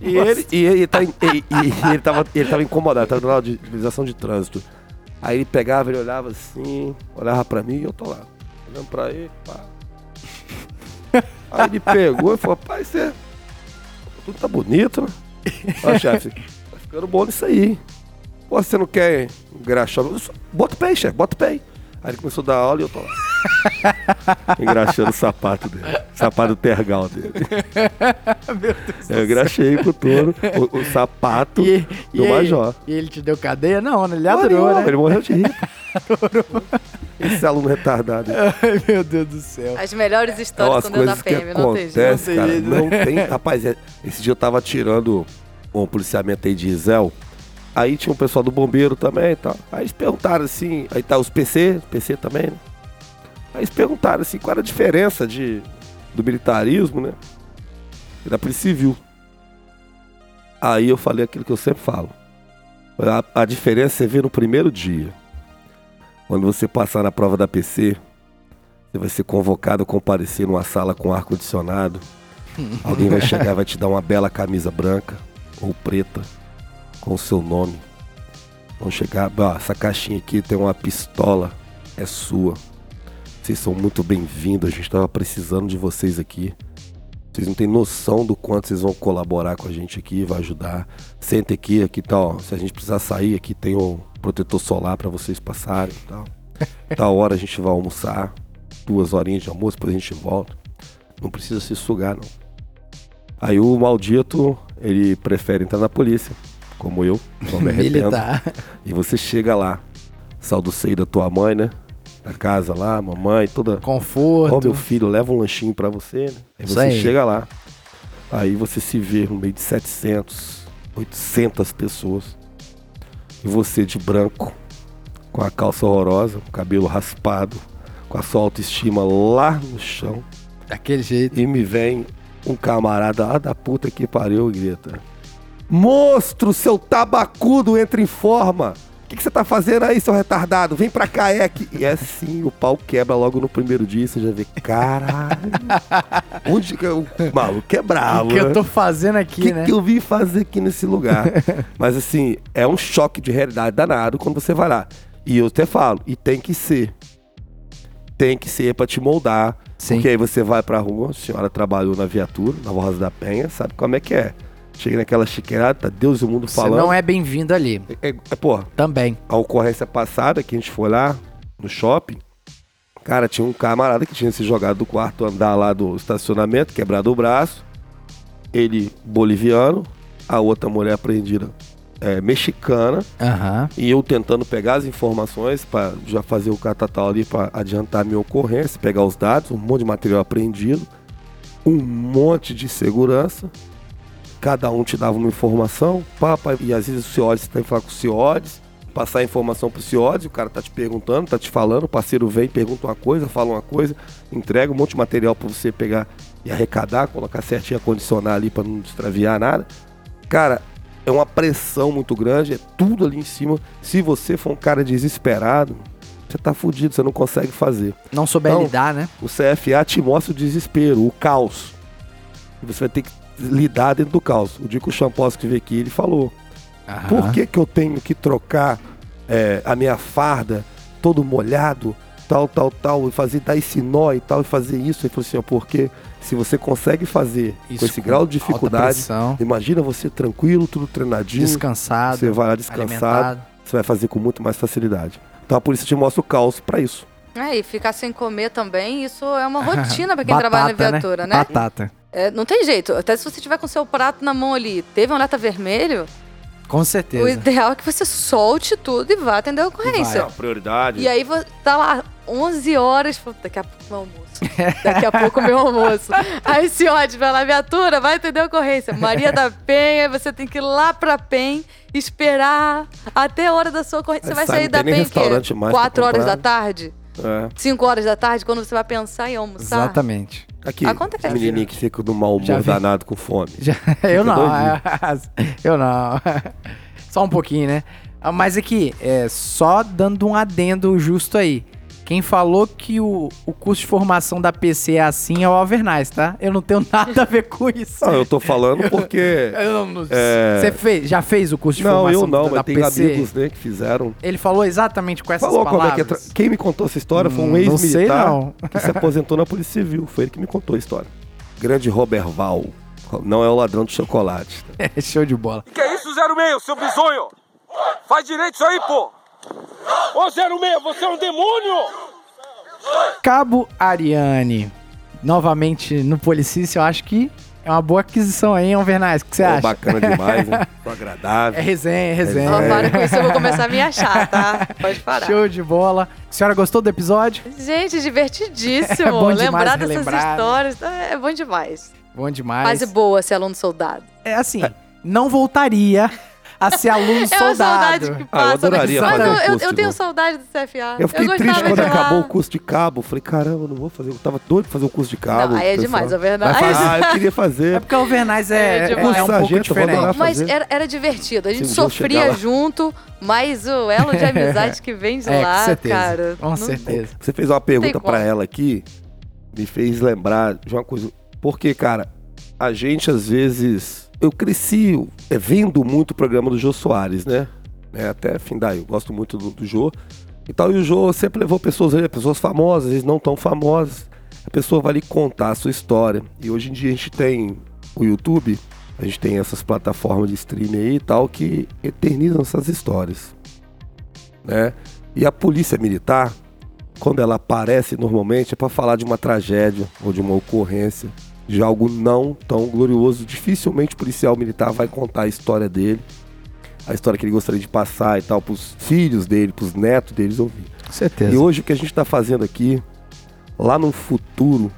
E ele, e ele, tá, e, e- ele, tava, ele tava incomodado, tava dando aula de utilização de trânsito. Aí ele pegava, ele olhava assim, olhava pra mim e eu tô lá, olhando pra ele, pá. Aí ele pegou e falou, pai, você. Tudo tá bonito, né? Ó, chefe, tá ficando bom nisso aí. Pô, você não quer engraxar? Bota o pé chefe, bota o pé aí. Ele começou a dar aula e eu tô lá. Engraxando o sapato dele. Sapato tergal dele. Eu engraxei com o touro, o, o sapato E, do e Major. E ele te deu cadeia? Não, né? ele adorou, né? Ele morreu de rir. Esse aluno retardado. Ai, meu Deus do céu. As melhores histórias umas são dentro da PM, não tem jeito. Não cara. tem jeito, Não tem. Rapaz, é- esse dia eu tava tirando um policiamento aí de Isel. Aí tinha um pessoal do bombeiro também e tal. Aí eles perguntaram assim, aí tá os PC, PC também, né? Aí eles perguntaram assim, qual era a diferença de, do militarismo, né? E da Polícia Civil. Aí eu falei aquilo que eu sempre falo. A, a diferença você vê no primeiro dia. Quando você passar na prova da PC, você vai ser convocado a comparecer numa sala com ar-condicionado. Alguém vai chegar e vai te dar uma bela camisa branca ou preta com o seu nome. Vão chegar, ó, essa caixinha aqui tem uma pistola, é sua. Vocês são muito bem-vindos, a gente estava precisando de vocês aqui. Vocês não têm noção do quanto vocês vão colaborar com a gente aqui, vai ajudar. Senta aqui, aqui tá, ó, se a gente precisar sair, aqui tem o protetor solar para vocês passarem e tal. Da hora a gente vai almoçar, duas horinhas de almoço, depois a gente volta. Não precisa se sugar, não. Aí o maldito, ele prefere entrar na polícia, como eu, não me arrependo. Militar. E você chega lá, sal do seio da tua mãe, né? Da casa lá, mamãe, toda. Conforto. Ó, meu filho, leva um lanchinho pra você, né? Aí Isso você aí. chega lá. Aí você se vê no meio de 700, 800 pessoas. E você de branco, com a calça horrorosa, o cabelo raspado, com a sua autoestima lá no chão. Daquele jeito. E me vem um camarada lá da puta que pariu grita: Monstro, seu tabacudo entra em forma! O que, que você tá fazendo aí, seu retardado? Vem pra cá, é que. E é assim, o pau quebra logo no primeiro dia, você já vê, caralho. Onde que eu. Maluco, é bravo. o que eu né? tô fazendo O aqui, que, né? que eu vim fazer aqui nesse lugar? Mas assim, é um choque de realidade danado quando você vai lá. E eu até falo, e tem que ser. Tem que ser pra te moldar. Sim. Porque aí você vai pra rua, a senhora trabalhou na viatura, na Rosa da Penha, sabe como é que é. Chega naquela chiqueirada, tá Deus e o mundo Você falando. não é bem-vindo ali. É, é, porra, Também. a ocorrência passada que a gente foi lá no shopping, cara, tinha um camarada que tinha se jogado do quarto andar lá do estacionamento, quebrado o braço. Ele boliviano, a outra mulher apreendida é, mexicana, Aham. e eu tentando pegar as informações para já fazer o catatal ali para adiantar a minha ocorrência, pegar os dados, um monte de material apreendido, um monte de segurança. Cada um te dava uma informação, papa, e às vezes o CIODES tem que falar com o CIODES, passar a informação pro CIODES, o cara tá te perguntando, tá te falando, o parceiro vem, pergunta uma coisa, fala uma coisa, entrega um monte de material para você pegar e arrecadar, colocar certinho, acondicionar ali para não extraviar nada. Cara, é uma pressão muito grande, é tudo ali em cima. Se você for um cara desesperado, você tá fudido, você não consegue fazer. Não souber Então, lidar, né? O CFA te mostra o desespero, o caos. E você vai ter que lidar dentro do caos. O dia que o Champoski veio aqui, ele falou: Aham. por que, que eu tenho que trocar é, a minha farda todo molhado, tal, tal, tal, e fazer dar esse nó e tal, e fazer isso? Ele falou assim: ó, porque se você consegue fazer Isso com esse grau de dificuldade, imagina você tranquilo, tudo treinadinho. descansado, Você vai lá descansado, alimentado. você vai fazer com muito mais facilidade. Então a polícia te mostra o caos pra isso. É, e ficar sem comer também, isso é uma rotina pra quem trabalha na Batata, viatura, né? Batata. É, não tem jeito. Até se você tiver com seu prato na mão ali, teve um alerta vermelho, Com o certeza. ideal é que você solte tudo e vá atender a ocorrência. prioridade. E aí tá lá 11 horas, daqui a pouco meu almoço. Daqui a pouco meu almoço. Aí se ódio vai lá, viatura, vai atender a ocorrência. Maria da Penha, você tem que ir lá pra PEN, esperar até a hora da sua ocorrência. Você vai sai, sair da PEN o quê? restaurante mais pra 4 horas da tarde? É. 5 horas da tarde, quando você vai pensar em almoçar. Exatamente. Aqui, Acontece. esse menininho que fica do mau humor danado com fome. Já- eu não, eu não. Só um pouquinho, né? Ah, Mas aqui, é, só dando um adendo justo aí. Quem falou que o, o curso de formação da PC é assim é o Alvernais, tá? Eu não tenho nada a ver com isso. Não, eu tô falando porque. Eu não- É. Você fez, já fez o curso de Não, formação eu não, da mas tem PC? amigos né, que fizeram. Ele falou exatamente com essas Falou como é palavras. que é. tra- Quem me contou essa história foi um Hum, não ex-militar não. que se aposentou na Polícia Civil. Foi ele que me contou a história. Grande Robert Val. Não é o ladrão de chocolate. É show de bola. Que é isso, 06, seu bizonho? Faz direito isso aí, pô! Ô, 06, você é um demônio! Cabo Ariane, novamente no Policício, eu acho que é uma boa aquisição aí, hein, Alvernais? O que você acha? bacana demais, né? Ficou É agradável. resenha, é resenha. Ó, para com isso, eu vou começar a me achar, tá? Pode parar. Show de bola. A senhora gostou do episódio? Gente, divertidíssimo. É bom demais Lembrar dessas relembrar, né? histórias é bom demais. Bom demais. Fase boa ser aluno soldado. É assim, não voltaria a ser aluno É uma soldado. saudade que Ah, eu passa. adoraria né? Mas fazer eu, um eu- curso eu de tenho saudade do CFA. Eu fiquei gostava triste quando acabou o curso de cabo. Falei, caramba, eu não vou fazer. Eu tava doido pra fazer o curso de cabo. Não, aí é demais, é falar, Aí- ah, eu queria É fazer. porque o Alvernais é, É é, demais. é um pouco eu diferente. Mas era, era divertido. A gente eu sofria junto, mas o elo de amizade que vem de É, lá, com certeza. cara. Com não- certeza. Você fez uma pergunta pra ela aqui, me fez lembrar de uma coisa. Porque, cara, a gente às vezes. Eu cresci é, vendo muito o programa do Jô Soares, né? É, até daí, eu gosto muito do, do Jô. E tal, e o Jô sempre levou pessoas ali, pessoas famosas, vezes não tão famosas. A pessoa vai ali contar a sua história. E hoje em dia a gente tem o YouTube, a gente tem essas plataformas de streaming aí e tal, que eternizam essas histórias. Né? E a polícia militar, quando ela aparece normalmente, é para falar de uma tragédia ou de uma ocorrência, de algo não tão glorioso. Dificilmente o policial militar vai contar a história dele, a história que ele gostaria de passar e tal, pros filhos dele, pros netos deles ouvir. Com certeza. E hoje o que a gente está fazendo aqui, lá no futuro,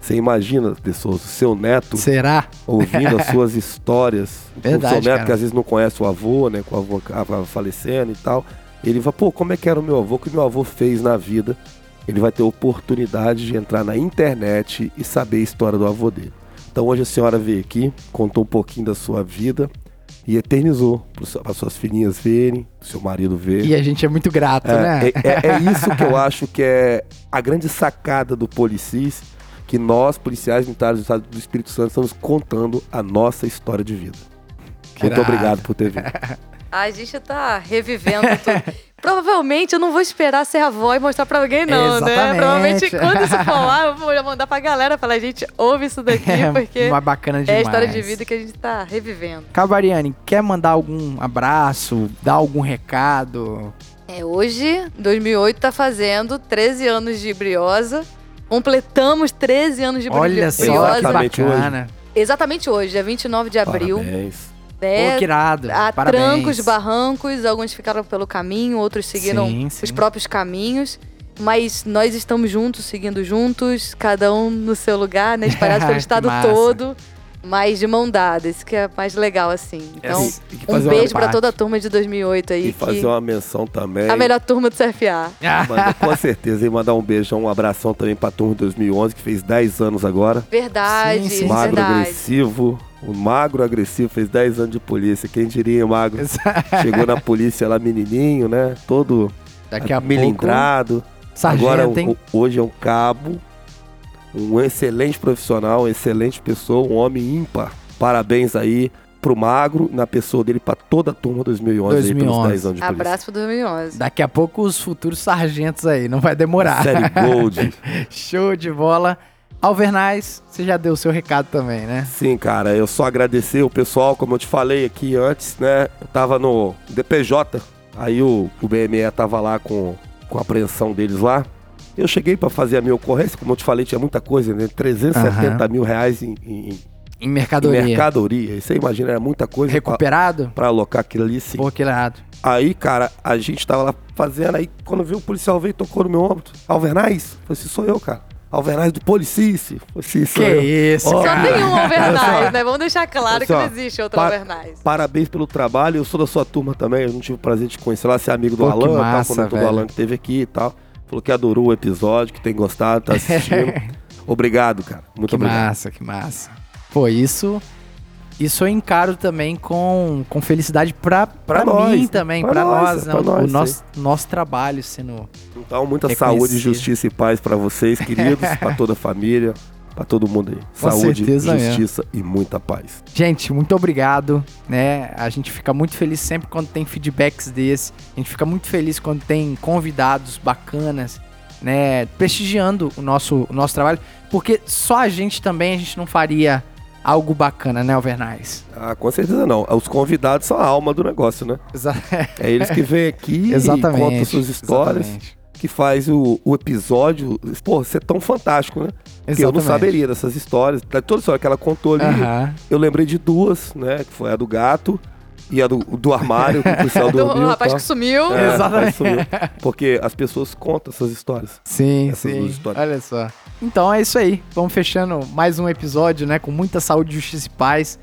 você imagina, pessoas, o seu neto Será? ouvindo as suas histórias. Verdade, o seu neto cara. que às vezes não conhece o avô, né? Com o avô falecendo e tal. Ele vai, pô, como é que era o meu avô, o que meu avô fez na vida? Ele vai ter oportunidade de entrar na internet e saber a história do avô dele. Então hoje a senhora veio aqui, contou um pouquinho da sua vida e eternizou para suas filhinhas verem, seu marido ver. E a gente é muito grato, né? É, é- é isso que eu acho que é a grande sacada do Policis, que nós, policiais militares do Estado do Espírito Santo, estamos contando a nossa história de vida. Muito obrigado por ter vindo. A gente tá revivendo tudo. Provavelmente eu não vou esperar ser avó e mostrar pra alguém, não, né? Exatamente. Provavelmente quando isso for lá, eu vou mandar pra galera falar, gente, ouve isso daqui, É, porque uma bacana é a demais. história de vida que a gente tá revivendo. Cabariane, quer mandar algum abraço, dar algum recado? É, hoje, 2008, tá fazendo 13 anos de briosa. Completamos 13 anos de Olha briosa. só, que Exatamente bacana. Exatamente hoje, dia 29 de abril. Parabéns. Né? Pô, que irado. Há Parabéns. trancos, barrancos, alguns ficaram pelo caminho, outros seguiram Sim, os sim. próprios caminhos. Mas nós estamos juntos, seguindo juntos, cada um no seu lugar, né? Espalhados pelo estado massa. todo, mas de mão dada. Isso que é mais legal, assim. Então, Essa- E- e um beijo pra parte. toda a turma de 2008 aí, E fazer que uma menção também. a melhor turma do CFA. Manda, com certeza. E mandar um beijão, um abração também pra turma de 2011, que fez 10 anos agora. Verdade, Sim, sim. magro verdade. agressivo. O magro agressivo fez 10 anos de polícia. Quem diria, magro? Chegou na polícia lá menininho, né? Todo Daqui a pouco, melindrado. sargento, Agora, hein? hoje é um cabo, um excelente profissional, uma excelente pessoa, um homem ímpar. Parabéns aí pro Magro, na pessoa dele, pra toda a turma 2011, aí, 2011. pelos 10 anos de polícia. Abraço pro 2011. Daqui a pouco os futuros sargentos aí, não vai demorar. Série Gold. Show de bola. Alvernais, você já deu o seu recado também, né? Sim, cara, eu só agradecer o pessoal, como eu te falei aqui antes, né? Eu tava no DPJ, aí o, o BME tava lá com, com a apreensão deles lá. Eu cheguei pra fazer a minha ocorrência, como eu te falei, tinha muita coisa, né? 370 mil reais em, em- em Em mercadoria. mercadoria. Isso aí, imagina, era muita coisa Recuperado? pra alocar aquilo ali, sim. Pô, que irado. Aí, cara, a gente tava lá fazendo, aí quando viu o policial veio e tocou no meu ombro. Alvernais? Falei assim, sou eu, cara. Alvernais do Policice. Que eu. isso, Ó, Só cara. tem um Alvernais, né? Vamos deixar claro que não existe outro Pa- Alvernais. Parabéns pelo trabalho. Eu sou da sua turma também. Eu não tive o prazer de te conhecer lá, ser amigo do Pô, que Alan, massa, tal, comentou do. Alan que teve aqui e tal. Falou que adorou o episódio, que tem gostado, tá assistindo. Obrigado, cara. Muito que obrigado. massa, que massa. Pô, isso. Isso eu encaro também com, com felicidade pra, pra, nós, mim também, Pra pra, nós, nós, é né? pra O- nós, o nosso, nosso trabalho sendo. Então, muita saúde, justiça e paz pra vocês, queridos, pra toda a família, pra todo mundo aí. Com Saúde, justiça e muita paz. Gente, muito obrigado, né? A gente fica muito feliz sempre quando tem feedbacks desse. A gente fica muito feliz quando tem convidados bacanas, né? Prestigiando o nosso, o nosso trabalho. Porque só a gente também, a gente não faria algo bacana, né, Alvernais? Ah, com certeza não. Os convidados são a alma do negócio, né? Exa- É eles que vêm aqui e Exatamente. contam suas histórias, Exatamente. que faz o, o episódio, pô, ser tão fantástico, né? Eu não saberia dessas histórias. Da toda história que ela contou ali, eu lembrei de duas, né? Que foi a do gato e a do, do armário, que o policial Do dormiu. rapaz tá? que sumiu. É, Exatamente. sumiu. Porque as pessoas contam essas histórias. Sim, Essas duas sim. histórias. Olha só. Então é isso aí. Vamos fechando mais um episódio, né? Com muita saúde, justiça e paz.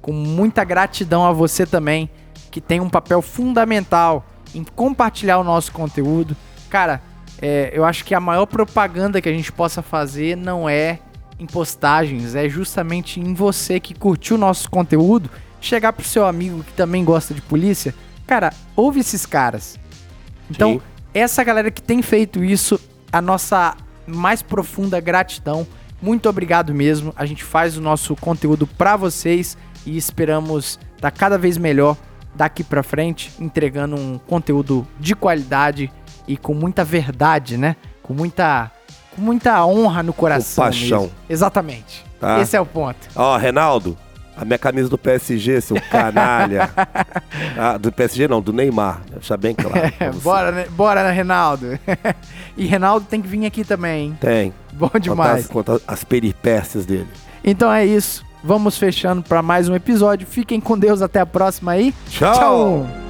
Com muita gratidão a você também, que tem um papel fundamental em compartilhar o nosso conteúdo. Cara, é, eu acho que a maior propaganda que a gente possa fazer não é em postagens, é justamente em você que curtiu o nosso conteúdo, chegar pro seu amigo que também gosta de polícia. Cara, ouve esses caras. Então, Sim. essa galera que tem feito isso, a nossa mais profunda gratidão. Muito obrigado mesmo. A gente faz o nosso conteúdo pra vocês e esperamos estar cada vez melhor daqui pra frente, entregando um conteúdo de qualidade e com muita verdade, né? Com muita com muita honra no coração. paixão. mesmo. Exatamente. Tá. Esse é o ponto. Ó, Reinaldo, a minha camisa do PSG, seu canalha. ah, do PSG não, do Neymar. Deixa bem claro. bora, né? Bora, né, Reinaldo? e Reinaldo tem que vir aqui também, hein? Tem. Bom demais. as- contar as peripécias dele. Então é isso. Vamos fechando para mais um episódio. Fiquem com Deus. Até a próxima aí. Tchau. Tchau.